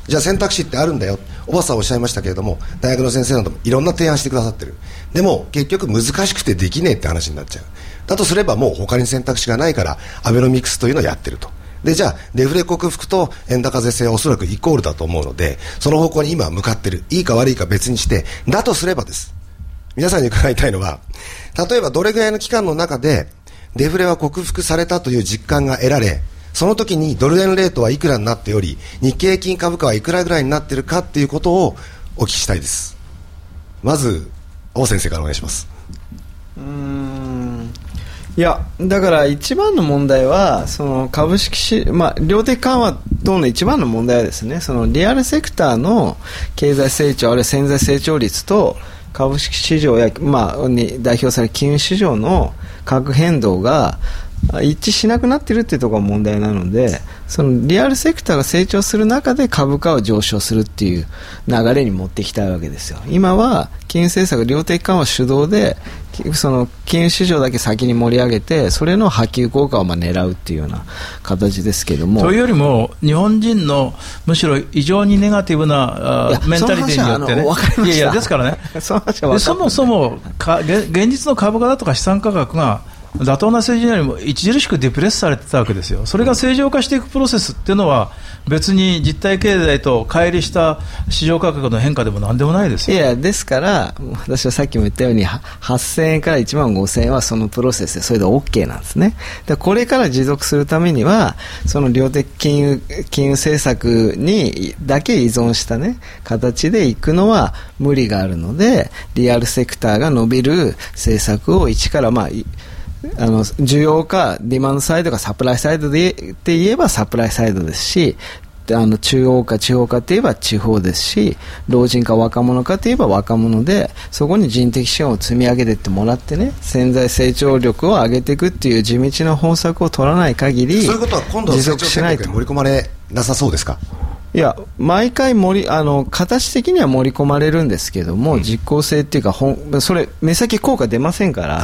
じゃあ選択肢ってあるんだよ。おばさんおっしゃいましたけれども、大学の先生などもいろんな提案してくださってる。でも、結局難しくてできねえって話になっちゃう。だとすればもう他に選択肢がないから、アベノミクスというのをやってると。で、じゃあ、デフレ克服と円高是正はおそらくイコールだと思うので、その方向に今向かっている。いいか悪いか別にして、だとすればです。皆さんに伺いたいのは、例えばどれぐらいの期間の中で、デフレは克服されたという実感が得られ、その時にドル円レートはいくらになっており、日経平均株価はいくらぐらいになっているかっていうことをお聞きしたいです。まず、王先生からお願いします。うんいやだから一番の問題はその株式し、まあ、量的緩和等の一番の問題はですねそのリアルセクターの経済成長あるいは潜在成長率と株式市場や、まあ、に代表される金融市場の価格変動が一致しなくなっているというところが問題なのでそのリアルセクターが成長する中で株価を上昇するっていう流れに持っていきたいわけですよ。今は金融政策量的緩和主導でその金融市場だけ先に盛り上げてそれの波及効果をまあ狙うっていうような形ですけども。というよりも日本人のむしろ異常にネガティブなメンタリティによってね。いやいやですからね。そもそもか現実の株価だとか資産価格が妥当な水準よりも著しくデプレスされてたわけですよ、それが正常化していくプロセスっていうのは、別に実体経済と乖離した市場価格の変化でもなんでもないですよいや、ですから、私はさっきも言ったように、8000円から1万5000円はそのプロセスで、それで OK なんですね。でこれから持続するためには、その量的金融金融政策にだけ依存したね、形でいくのは無理があるので、リアルセクターが伸びる政策を一から、まあ、あの需要かディマンドサイドかサプライサイドでで言えばサプライサイドですしあの中央か地方かといえば地方ですし老人か若者かといえば若者でそこに人的資本を積み上げていってもらってね潜在成長力を上げていくっていう地道な方策を取らない限りそういうことは今度は持成長戦続しないと。略に盛り込まれなさそうですか？いや毎回盛りあの形的には盛り込まれるんですけども、実効性っていうかそれ目先効果出ませんから、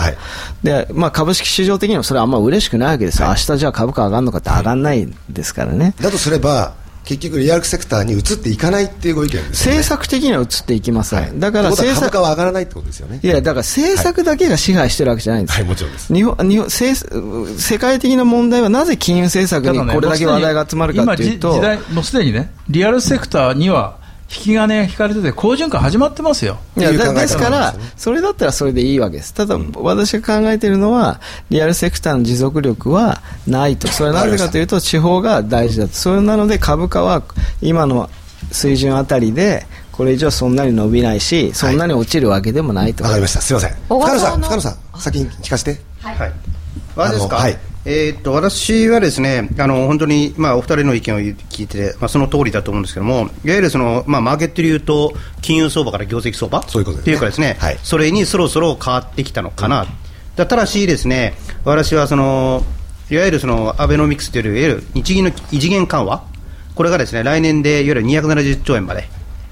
でまあ、株式市場的にはそれはあんま嬉しくないわけですよ、明日じゃあ株価上がるのかって上がらないですからね。だとすれば結局リアルセクターに移っていかないっていうご意見ですよね。政策的には移っていきません、だから政策は上がらないってことですよね。いやだから政策だけが支配してるわけじゃないんです、はい。もちろんです。日本日本政世界的な問題はなぜ金融政策にこれだけ話題が集まるかっていうと、今じ時代もうすでにねリアルセクターには引き金が引かれてて好循環始まってますよ。いやだですかうら、それだったらそれでいいわけです。ただ、私が考えているのは、リアルセクターの持続力はないと。それはなぜかというと、地方が大事だと。それなので、株価は今の水準あたりで、これ以上そんなに伸びないし、そんなに落ちるわけでもないと。わかりました。すいません。深野さん深野さん先に聞かせて。はい。私ですか、あのはいえーっと私はですねあの本当に、まあ、お二人の意見を聞いてて、まあ、その通りだと思うんですけどもいわゆるその、まあ、マーケットでいうと金融相場から業績相場そういうことっていうかですね、それにそろそろ変わってきたのかな、だただしですね私はそのいわゆるそのアベノミクスといういわゆる日銀の異次元緩和。これがですね来年でいわゆる270兆円まで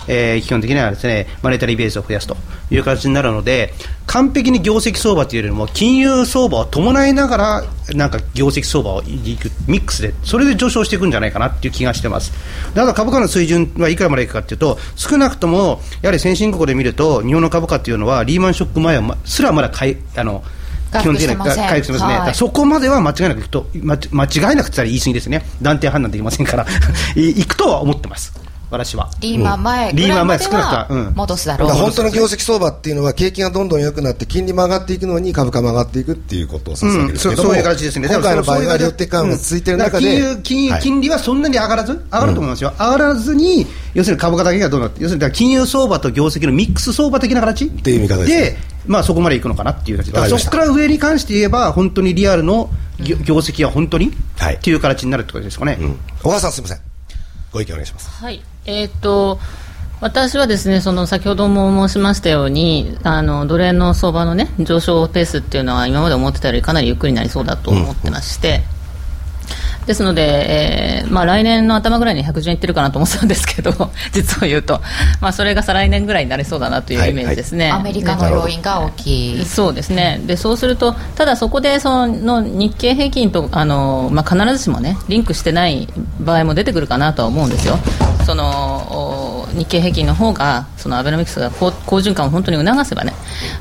えー基本的にはですねマネタリーベースを増やすという形になるので完璧に業績相場というよりも金融相場を伴いながらなんか業績相場をいくミックスでそれで上昇していくんじゃないかなっていう気がしてます。だから株価の水準はいくらまでいくかというと少なくともやはり先進国で見ると日本の株価というのはリーマンショック前はますらまだ買いあの基本的には回復してますね、はい。そこまでは間違いなくいくと、ま間違いなくったら言い過ぎですね、断定判断できませんから、いいくとは思ってます、私は。リーマン前リーマン前少なくともうん。戻すだろう。だから本当の業績相場っていうのは景気がどんどん良くなって金利も上がっていくのに株価も上がっていくっていうことを指すわけですけども、うん。そうそういう形ですね。今回の場合は両手緩和が続いてる中で、うん金融金利はそんなに上がらず、上がると思いますよ、上がらずに、要するに株価だけがどうなって、要するにだから金融相場と業績のミックス相場的な形っていう見方ですね。で、まあ、そこまでいくのかなっていう形。そこから上に関して言えば、本当にリアルの業業績は本当に、っていう形になるってことですかね。小川さん、すみません、ご意見お願いします。はい、えーと私はですねその先ほども申しましたようにあのドル円の相場の、ね、上昇ペースっていうのは今まで思ってたよりかなりゆっくりになりそうだと思ってまして、ですので、えーまあ、来年の頭ぐらいに110円いってるかなと思ってたんですけど 実を言うと、まあ、それが再来年ぐらいになりそうだなというイメージですね、アメリカの要因が大きい。そうですね。でそうするとただそこでその日経平均とあの、まあ、必ずしもねリンクしてない場合も出てくるかなとは思うんですよ。そのお日経平均の方がそのアベノミクスが好好循環を本当に促せばね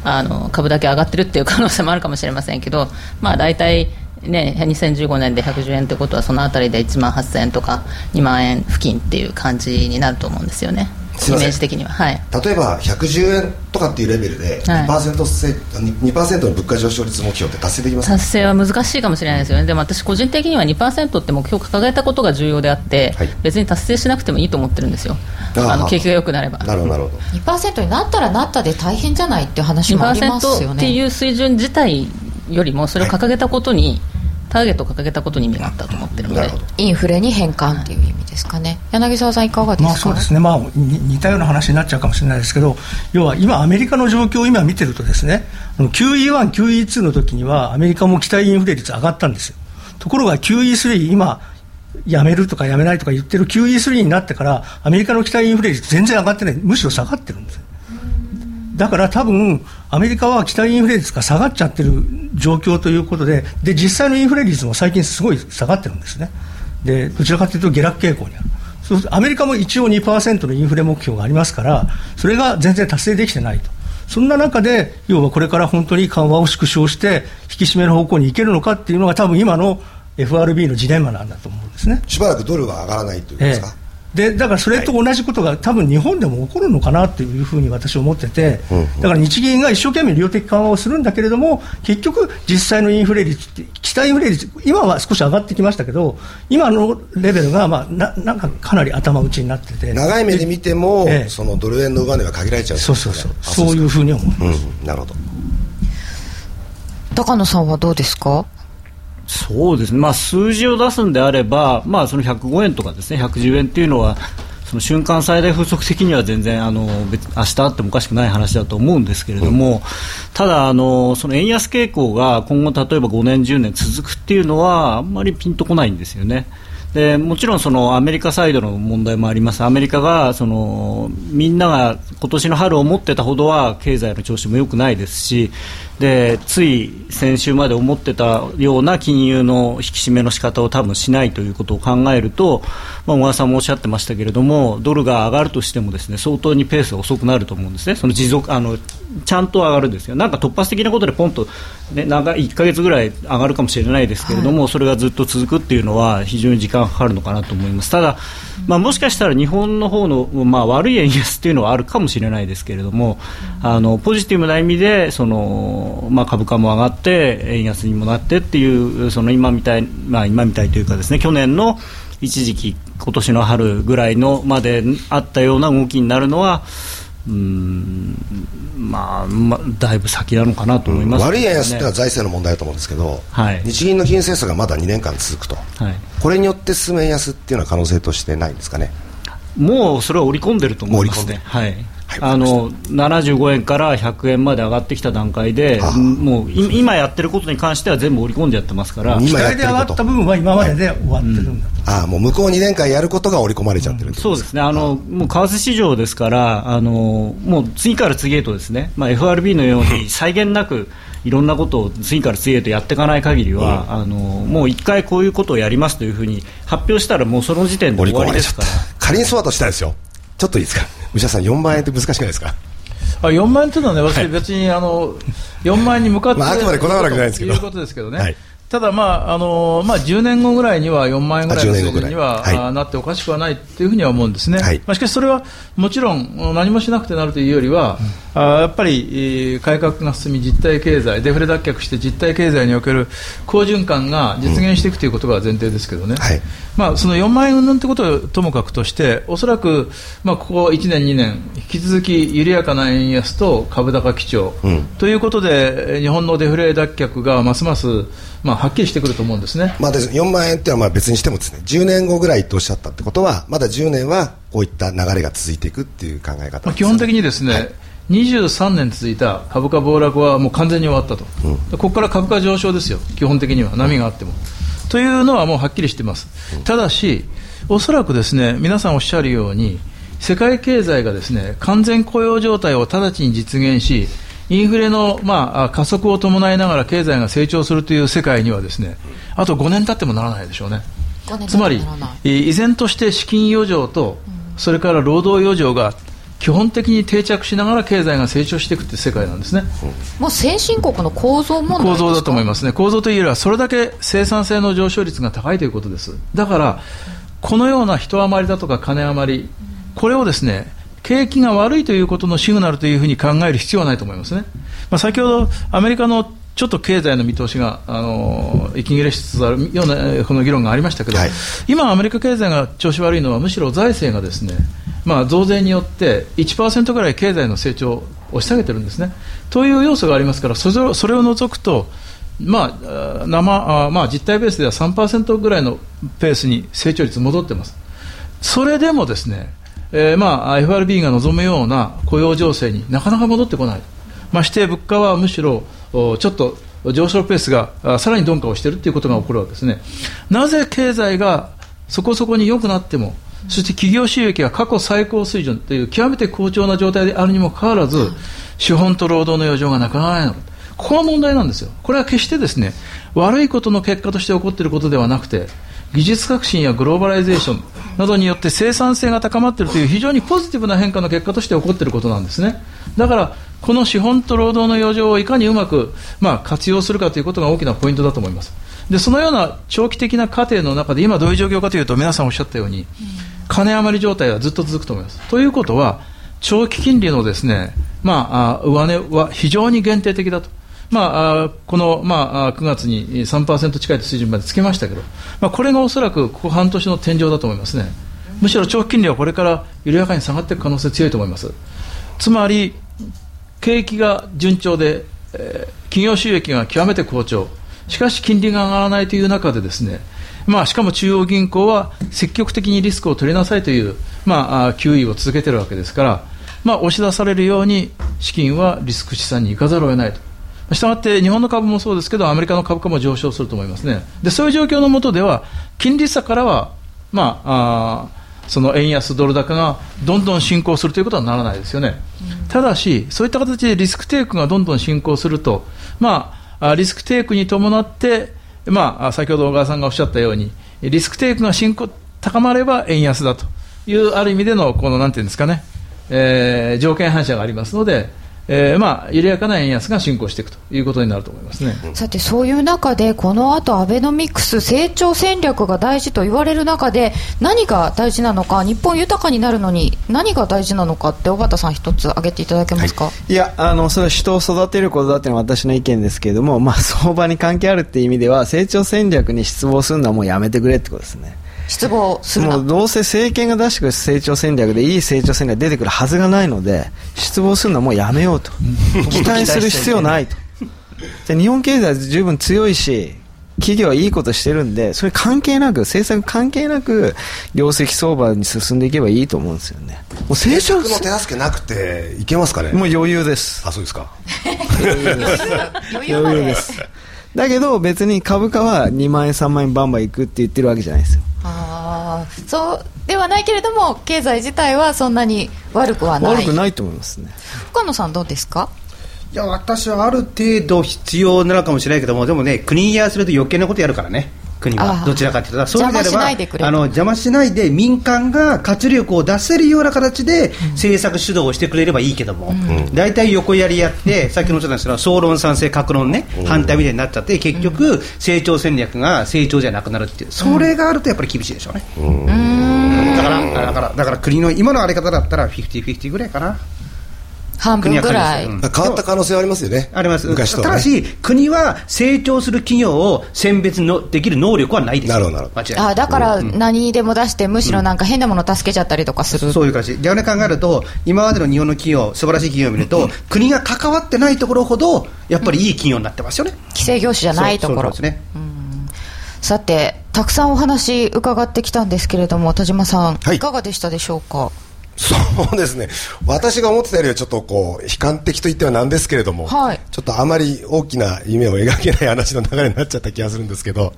あの株だけ上がってるっていう可能性もあるかもしれませんけどまあ大体ね、2015年で110円ということはそのあたりで1万8000円とか2万円付近っていう感じになると思うんですよね。イメージ的には。はい。例えば110円とかっていうレベルではい。2%, せ2%の物価上昇率目標って達成できますか？達成は難しいかもしれないですよね、でも私、個人的には2%って目標を掲げたことが重要であって、別に達成しなくてもいいと思ってるんですよ、あの景気が良くなれば。なるほどなるほど。2%になったらなったで大変じゃないっていう話もありますよ2%っていね。う水準自体よりも、それを掲げたことに、ターゲットを掲げたことに意味があったと思ってるので。インフレに変換っていう意味ですかね。柳沢さんいかがですか、まあそうですね、まあ、に似たような話になっちゃうかもしれないですけど、要は今、アメリカの状況を今見てると、ですねあの QE1、QE2 の時には、アメリカも期待インフレ率上がったんですよ。ところが QE3、今、やめるとかやめないとか言ってる QE3 になってから、アメリカの期待インフレ率全然上がってない、むしろ下がってるんですよ。だから多分、アメリカは期待インフレ率が下がっちゃってる状況ということで、で実際のインフレ率も最近すごい下がってるんですね。でどちらかというと下落傾向にある。アメリカも一応2%のインフレ目標がありますから、それが全然達成できてないと。そんな中で、要はこれから本当に緩和を縮小して、引き締める方向に行けるのかっていうのが、多分今の FRB のジレンマなんだと思うんですね。しばらくドルは上がらないというですか、えでだからそれと同じことが、多分日本でも起こるのかなというふうに私は思ってて、だから日銀が一生懸命量的緩和をするんだけれども、結局、実際のインフレ率って、期待インフレ率、今は少し上がってきましたけど、今のレベルが、まあ、ななんかかなり頭打ちになってて、長い目で見ても、ええ。そのドル円の上値は限られちゃうそうそうそう、そういうふうに思います。うん、なるほど。高野さんはどうですか？そうですね、まあ、数字を出すんであれば、まあ、その105円とかですね。110円っていうのはその瞬間最大風速的には全然あの別明日あってもおかしくない話だと思うんですけれども、うん、ただあの、その円安傾向が今後、例えば5年、10年続くっていうのはあんまりピンとこないんですよね。でもちろんそのアメリカサイドの問題もあります、アメリカがそのみんなが今年の春を思ってたほどは経済の調子も良くないですし、でつい先週まで思ってたような金融の引き締めの仕方を多分しないということを考えると、まあ、小川さんもおっしゃってましたけれどもドルが上がるとしてもですね相当にペースが遅くなると思うんですね、その持続あのちゃんと上がるんですよ、なんか突発的なことでポンと、ね、長い1か月ぐらい上がるかもしれないですけれども、はい、それがずっと続くっていうのは非常に時間がかかるのかなと思います。ただまあ、もしかしたら日本の方のまの、あ、悪い円安っていうのはあるかもしれないですけれども、あのポジティブな意味でそのまあ、株価も上がって円安にもなってっていうその今みたい、まあ、今みたいというかですね去年の一時期今年の春ぐらいのまであったような動きになるのはうんまあ、まあ、だいぶ先なのかなと思います、ね、悪い円安っていうのは財政の問題だと思うんですけど、はい、日銀の金融政策がまだ2年間続くと、はい、これによって進む円安っていうのは可能性としてないんですかね？もうそれは織り込んでると思いますね。はいあの75円から100円まで上がってきた段階で、もう今やってることに関しては全部織り込んじゃってますから、今やってること。上が今までで終わってるんだと、あもう向こう2年間やることが織り込まれちゃってる、うん、そうですね。あの、もう為替市場ですから、あのもう次から次へとですね、まあ、FRB のように際限なく、いろんなことを次から次へとやっていかない限りは、うん、あのもう一回こういうことをやりますというふうに発表したら、もうその時点で終わりですから。仮にそうだとしたらですよ。ちょっといいですか、武者さん、4万円って難しくないですか？あ4万円というのはね、私、別にあの4万円に向かって、まあ、あくまでこだわるわけないですけど。いうことですけどね。はいただ、まああのまあ、10年後ぐらいには4万円ぐらいの水準には、はい、なっておかしくはないというふうには思うんですね、はい、まあ、しかしそれはもちろん何もしなくてなるというよりは、うん、あやっぱり、改革が進み、実体経済、デフレ脱却して実体経済における好循環が実現していくということが前提ですけどね、うん。はい、まあ、その4万円なんてことをともかくとして、おそらく、まあ、ここ1年、2年、引き続き緩やかな円安と株高基調、うん、ということで、日本のデフレ脱却がますますまあ、はっきりしてくると思うんですね、まあ、4万円っていうのはまあ別にしてもです、ね、10年後ぐらいとおっしゃったってことは、まだ10年はこういった流れが続いていくっていう考え方、ね、まあ、基本的にですね、はい、23年続いた株価暴落はもう完全に終わったと、うん、ここから株価上昇ですよ、基本的には、波があっても。というのはもうはっきりしています、うん、ただし、おそらくですね皆さんおっしゃるように、世界経済がですね完全雇用状態を直ちに実現し、インフレの、まあ、加速を伴いながら経済が成長するという世界にはですねあと5年経ってもならないでしょうね。つまり依然として資金余剰と、それから労働余剰が基本的に定着しながら経済が成長していくって世界なんですね、もう先進国の構造も構造だと思いますね。構造というよりはそれだけ生産性の上昇率が高いということです。だからこのような人余りだとか金余りこれをですね景気が悪いということのシグナルというふうに考える必要はないと思いますね。まあ、先ほどアメリカのちょっと経済の見通しが、あの息切れしつつあるようなこの議論がありましたけど、はい、今、アメリカ経済が調子悪いのは、むしろ財政がですね、まあ、増税によって1%ぐらい経済の成長を押し下げてるんですね。という要素がありますから、それそれを除くと、まあ生あまあ、実態ベースでは3%ぐらいのペースに成長率戻ってます。それでもですねえー、まあ FRB が望むような雇用情勢になかなか戻ってこない、まあして物価はむしろちょっと上昇ペースがさらに鈍化をしているということが起こるわけですね。なぜ経済がそこそこに良くなっても、そして企業収益が過去最高水準という極めて好調な状態であるにもかかわらず、資本と労働の余剰がなくならないのか。ここが問題なんですよ。これは決してですね、悪いことの結果として起こっていることではなくて、技術革新やグローバライゼーションなどによって生産性が高まっているという非常にポジティブな変化の結果として起こっていることなんですね。だからこの資本と労働の余剰をいかにうまく、まあ、活用するかということが大きなポイントだと思います。で、そのような長期的な過程の中で今どういう状況かというと皆さんおっしゃったように、金余り状態はずっと続くと思います。ということは、長期金利のですね、まあ、上値は非常に限定的だと。まあ、この、まあ、9月に3%近い水準までつけましたけど、まあ、これがおそらくここ半年の天井だと思いますね。むしろ長期金利はこれから緩やかに下がっていく可能性強いと思います。つまり、景気が順調で、えー、企業収益が極めて好調、しかし金利が上がらないという中でですね、まあ、しかも中央銀行は積極的にリスクを取りなさいという、まあ、給油を続けているわけですから、まあ、押し出されるように資金はリスク資産に行かざるを得ないと。したがって日本の株もそうですけど、アメリカの株価も上昇すると思いますね。で、そういう状況の下では、金利差からは、まあ、あその円安ドル高がどんどん進行するということはならないですよね。うん、ただし、そういった形でリスクテイクがどんどん進行すると、まあ、リスクテイクに伴って、まあ、先ほど小川さんがおっしゃったように、リスクテイクが進行高まれば円安だという、ある意味での、このなんていうんですかね、えー、条件反射がありますので、えーまあ、緩やかな円安が進行していくということになると思いますね。さて、そういう中で、この後アベノミクス成長戦略が大事と言われる中で、何が大事なのか、日本豊かになるのに、何が大事なのかって、小畑さん、一つ挙げていただけますか、はい、いやあの、それは人を育てることだっていうのは私の意見ですけれども、まあ、相場に関係あるっていう意味では、成長戦略に失望するのはもうやめてくれってことですね。失望するもうどうせ政権が出してくる成長戦略でいい成長戦略出てくるはずがないので失望するのはもうやめようと。期待する必要ないと。で日本経済は十分強いし企業はいいことしてるんでそれ関係なく政策関係なく業績相場に進んでいけばいいと思うんですよね。もう成長の手助けなくていけますかね。もう余裕です。あそうですか。余裕です。余裕です。だけど別に株価は2万円3万円バンバンいくって言ってるわけじゃないですよあそうではないけれども経済自体はそんなに悪くはない。悪くないと思いますね。深野さんどうですか？いや私はある程度必要なのかもしれないけどもでもね国にやらせると余計なことやるからね国はどちらかというと。そういう意味であればあの邪魔しないで民間が活力を出せるような形で政策主導をしてくれればいいけども。大体、横やりやってさっきのおっしゃったんですけど総論賛成各論ね反対みたいになっちゃって結局成長戦略が成長じゃなくなるっていう。それがあるとやっぱり厳しいでしょうね。だからだからだから国の今のあり方だったらフィフティフィフティぐらいかな半分ぐらい、変わった可能性はありますよね。あります。昔と、ね、ただし国は成長する企業を選別のできる能力はないです。なるほどあだから何でも出して、むしろなんか変なもの助けちゃったりとかする、うん、そういう感じ逆に考えると今までの日本の企業素晴らしい企業を見ると、国が関わってないところほどやっぱりいい企業になってますよね、規制業種じゃないところ。ですね、さてたくさんお話伺ってきたんですけれども田島さん、はい、いかがでしたでしょうか？そうですね、私が思ってたよりはちょっとこう悲観的と言ってはなんですけれども、はい、ちょっとあまり大きな夢を描けない話の流れになっちゃった気がするんですけど、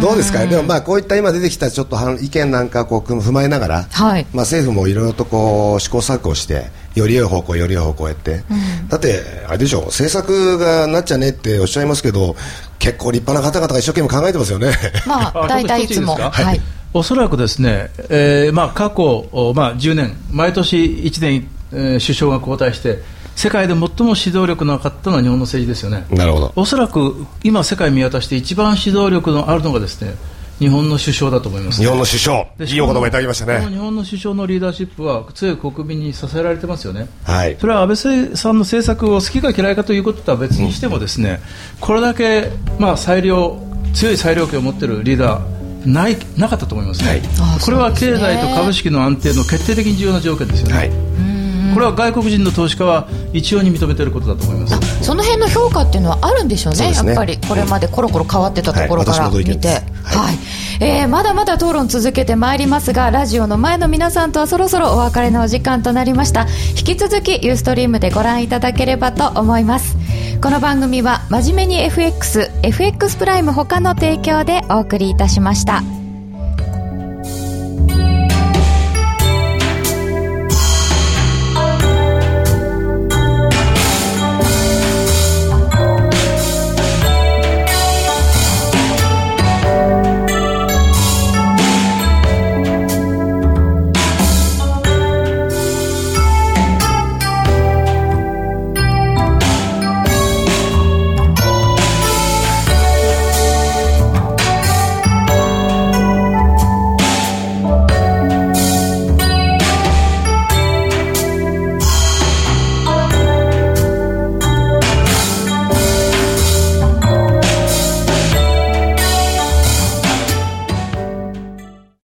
どうですか？ね、でもまあこういった今出てきたちょっと意見なんかこう踏まえながら、はい、まあ政府もいろいろとこう試行錯誤して、より良い方向、より良い方向へって、うん、だって、あれでしょ、政策がなっちゃねっておっしゃいますけど、結構立派な方々が一生懸命考えてますよね。まあ、大体いつも。はいおそらくですね、えーまあ、過去、まあ、10年、毎年1年、えー、首相が交代して、世界で最も指導力のなかったのは日本の政治ですよね。なるほど。おそらく今、世界見渡して一番指導力のあるのがですね、日本の首相だと思います、ね、日本の首相、いいお言葉いただきましたね。日本の首相のリーダーシップは強い国民に支えられてますよね。はい。それは安倍さんの政策を好きか嫌いかということとは別にしてもですね、うん、これだけまあ裁量強い裁量権を持っているリーダー。ないなかったと思いますね、はい、これは経済と株式の安定の決定的に重要な条件ですよね。はいこれは外国人の投資家は一様に認めていることだと思います。その辺の評価っていうのはあるんでしょうね、ね。やっぱり。これまでコロコロ変わってたところから見て、はい、はい。えー、まだまだ討論続けてまいりますがラジオの前の皆さんとはそろそろお別れのお時間となりました。引き続きユーストリームでご覧いただければと思います。この番組は真面目に FXFX プライム他の提供でお送りいたしました。